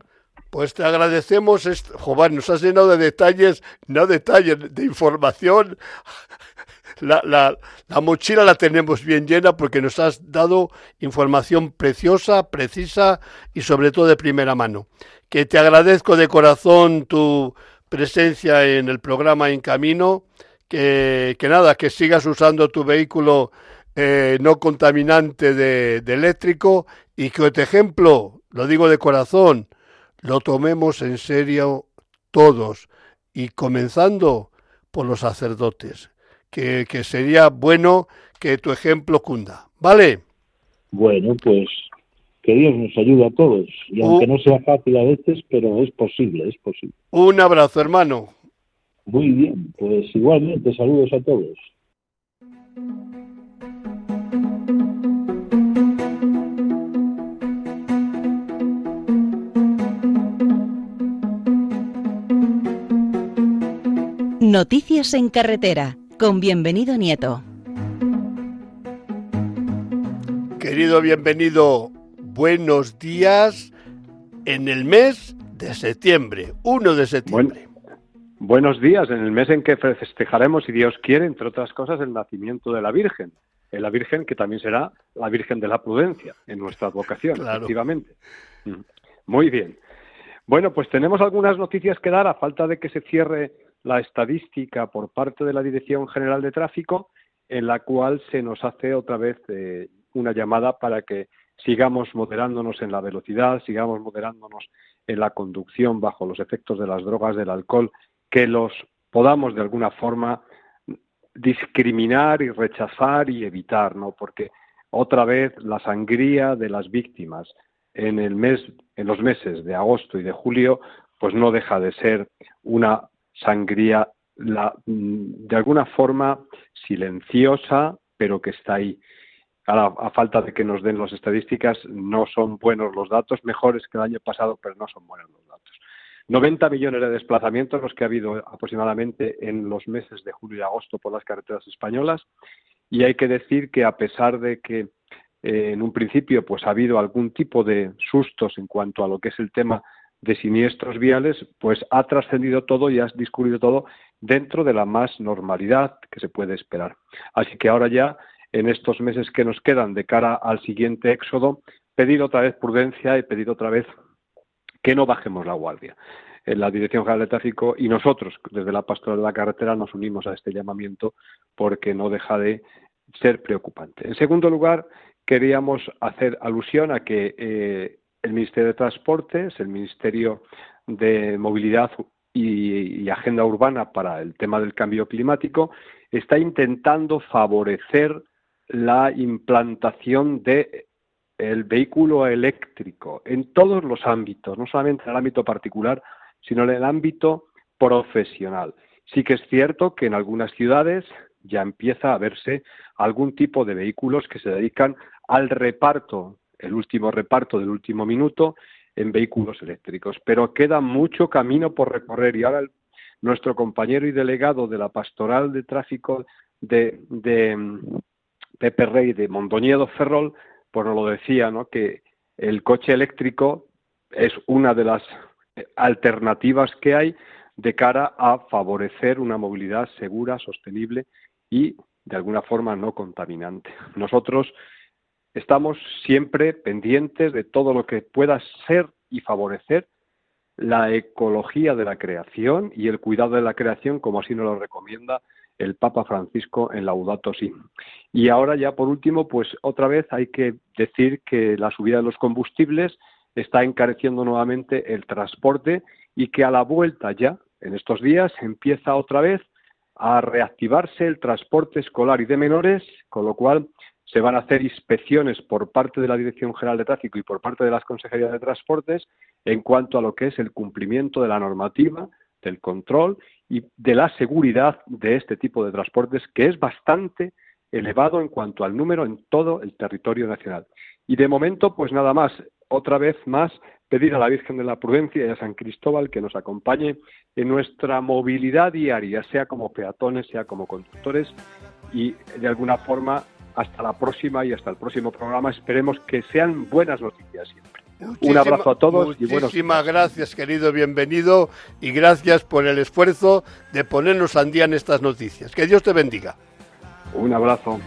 Pues te agradecemos, Jovan, nos has llenado de detalles, no detalles, de información. La, la, la, mochila la tenemos bien llena porque nos has dado información preciosa, precisa y sobre todo de primera mano. Que te agradezco de corazón tu presencia en el programa En Camino que, nada, que sigas usando tu vehículo eh, no contaminante de, eléctrico y que este ejemplo, lo digo de corazón, lo tomemos en serio todos y comenzando por los sacerdotes, que, que sería bueno que tu ejemplo cunda. ¿Vale? Bueno, pues que Dios nos ayude a todos. Y aunque no sea fácil a veces, pero es posible, es posible. Un abrazo, hermano. Muy bien, pues igualmente saludos a todos. Noticias en carretera, con bienvenido Nieto. Querido bienvenido, buenos días en el mes de septiembre, 1 de septiembre. Buenos días, en el mes en que festejaremos, si Dios quiere, entre otras cosas, el nacimiento de la Virgen. La Virgen que también será la Virgen de la Prudencia en nuestra vocación, efectivamente. Mm. Muy bien. Bueno, pues tenemos algunas noticias que dar a falta de que se cierre la estadística por parte de la Dirección General de Tráfico, en la cual se nos hace otra vez eh, una llamada para que sigamos moderándonos en la velocidad, sigamos moderándonos en la conducción bajo los efectos de las drogas, del alcohol, que los podamos de alguna forma discriminar y rechazar y evitar, ¿no? Porque otra vez la sangría de las víctimas en el mes, en los meses de agosto y de julio, pues no deja de ser una sangría de alguna forma silenciosa, pero que está ahí. A falta de que nos den las estadísticas, no son buenos los datos, mejores que el año pasado, pero no son buenos los datos. 90 millones de desplazamientos los que ha habido aproximadamente en los meses de julio y agosto por las carreteras españolas y hay que decir que a pesar de que eh, en un principio pues ha habido algún tipo de sustos en cuanto a lo que es el tema de siniestros viales, pues ha trascendido todo y ha discurrido todo dentro de la más normalidad que se puede esperar. Así que ahora ya, en estos meses que nos quedan de cara al siguiente éxodo, pedir otra vez prudencia y pedir otra vez que no bajemos la guardia. En la Dirección General de Tráfico y nosotros, desde la Pastoral de la Carretera, nos unimos a este llamamiento porque no deja de ser preocupante. En segundo lugar, queríamos hacer alusión a que eh, el Ministerio de Transportes, el Ministerio de Movilidad y, y, Agenda Urbana para el tema del cambio climático, está intentando favorecer la implantación de el vehículo eléctrico en todos los ámbitos, no solamente en el ámbito particular, sino en el ámbito profesional. Sí que es cierto que en algunas ciudades ya empieza a verse algún tipo de vehículos que se dedican al reparto, el último reparto del último minuto en vehículos eléctricos, pero queda mucho camino por recorrer y ahora nuestro compañero y delegado de la Pastoral de Tráfico de, Pepe Rey de Mondoñedo Ferrol pues nos lo decía, ¿no? que el coche eléctrico es una de las alternativas que hay de cara a favorecer una movilidad segura, sostenible y de alguna forma no contaminante. Nosotros estamos siempre pendientes de todo lo que pueda ser y favorecer la ecología de la creación y el cuidado de la creación, como así nos lo recomienda el Papa Francisco en Laudato Si. Y ahora ya por último, pues otra vez hay que decir que la subida de los combustibles está encareciendo nuevamente el transporte y que a la vuelta ya, en estos días, empieza otra vez a reactivarse el transporte escolar y de menores, con lo cual se van a hacer inspecciones por parte de la Dirección General de Tráfico y por parte de las Consejerías de Transportes en cuanto a lo que es el cumplimiento de la normativa, del control y de la seguridad de este tipo de transportes, que es bastante elevado en cuanto al número en todo el territorio nacional. Y de momento, pues nada más, otra vez más, pedir a la Virgen de la Prudencia y a San Cristóbal que nos acompañe en nuestra movilidad diaria, sea como peatones, sea como conductores, y de alguna forma, hasta la próxima y hasta el próximo programa, esperemos que sean buenas noticias siempre. Un abrazo a todos y Muchísimas gracias, querido, bienvenido y gracias por el esfuerzo de ponernos al día en estas noticias. Que Dios te bendiga. Un abrazo.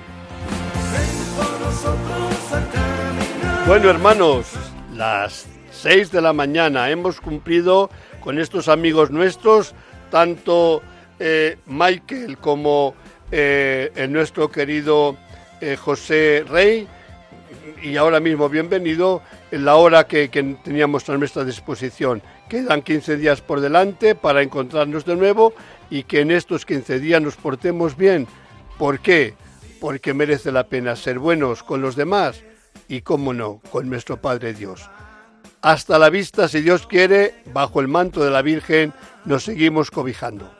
Bueno, hermanos, las seis de la mañana hemos cumplido con estos amigos nuestros, tanto eh, Michael como eh, el nuestro querido eh, José Rey y ahora mismo bienvenido en la hora que, teníamos a nuestra disposición. Quedan 15 días por delante para encontrarnos de nuevo y que en estos 15 días nos portemos bien. ¿Por qué? Porque merece la pena ser buenos con los demás y, cómo no, con nuestro Padre Dios. Hasta la vista, si Dios quiere, bajo el manto de la Virgen nos seguimos cobijando.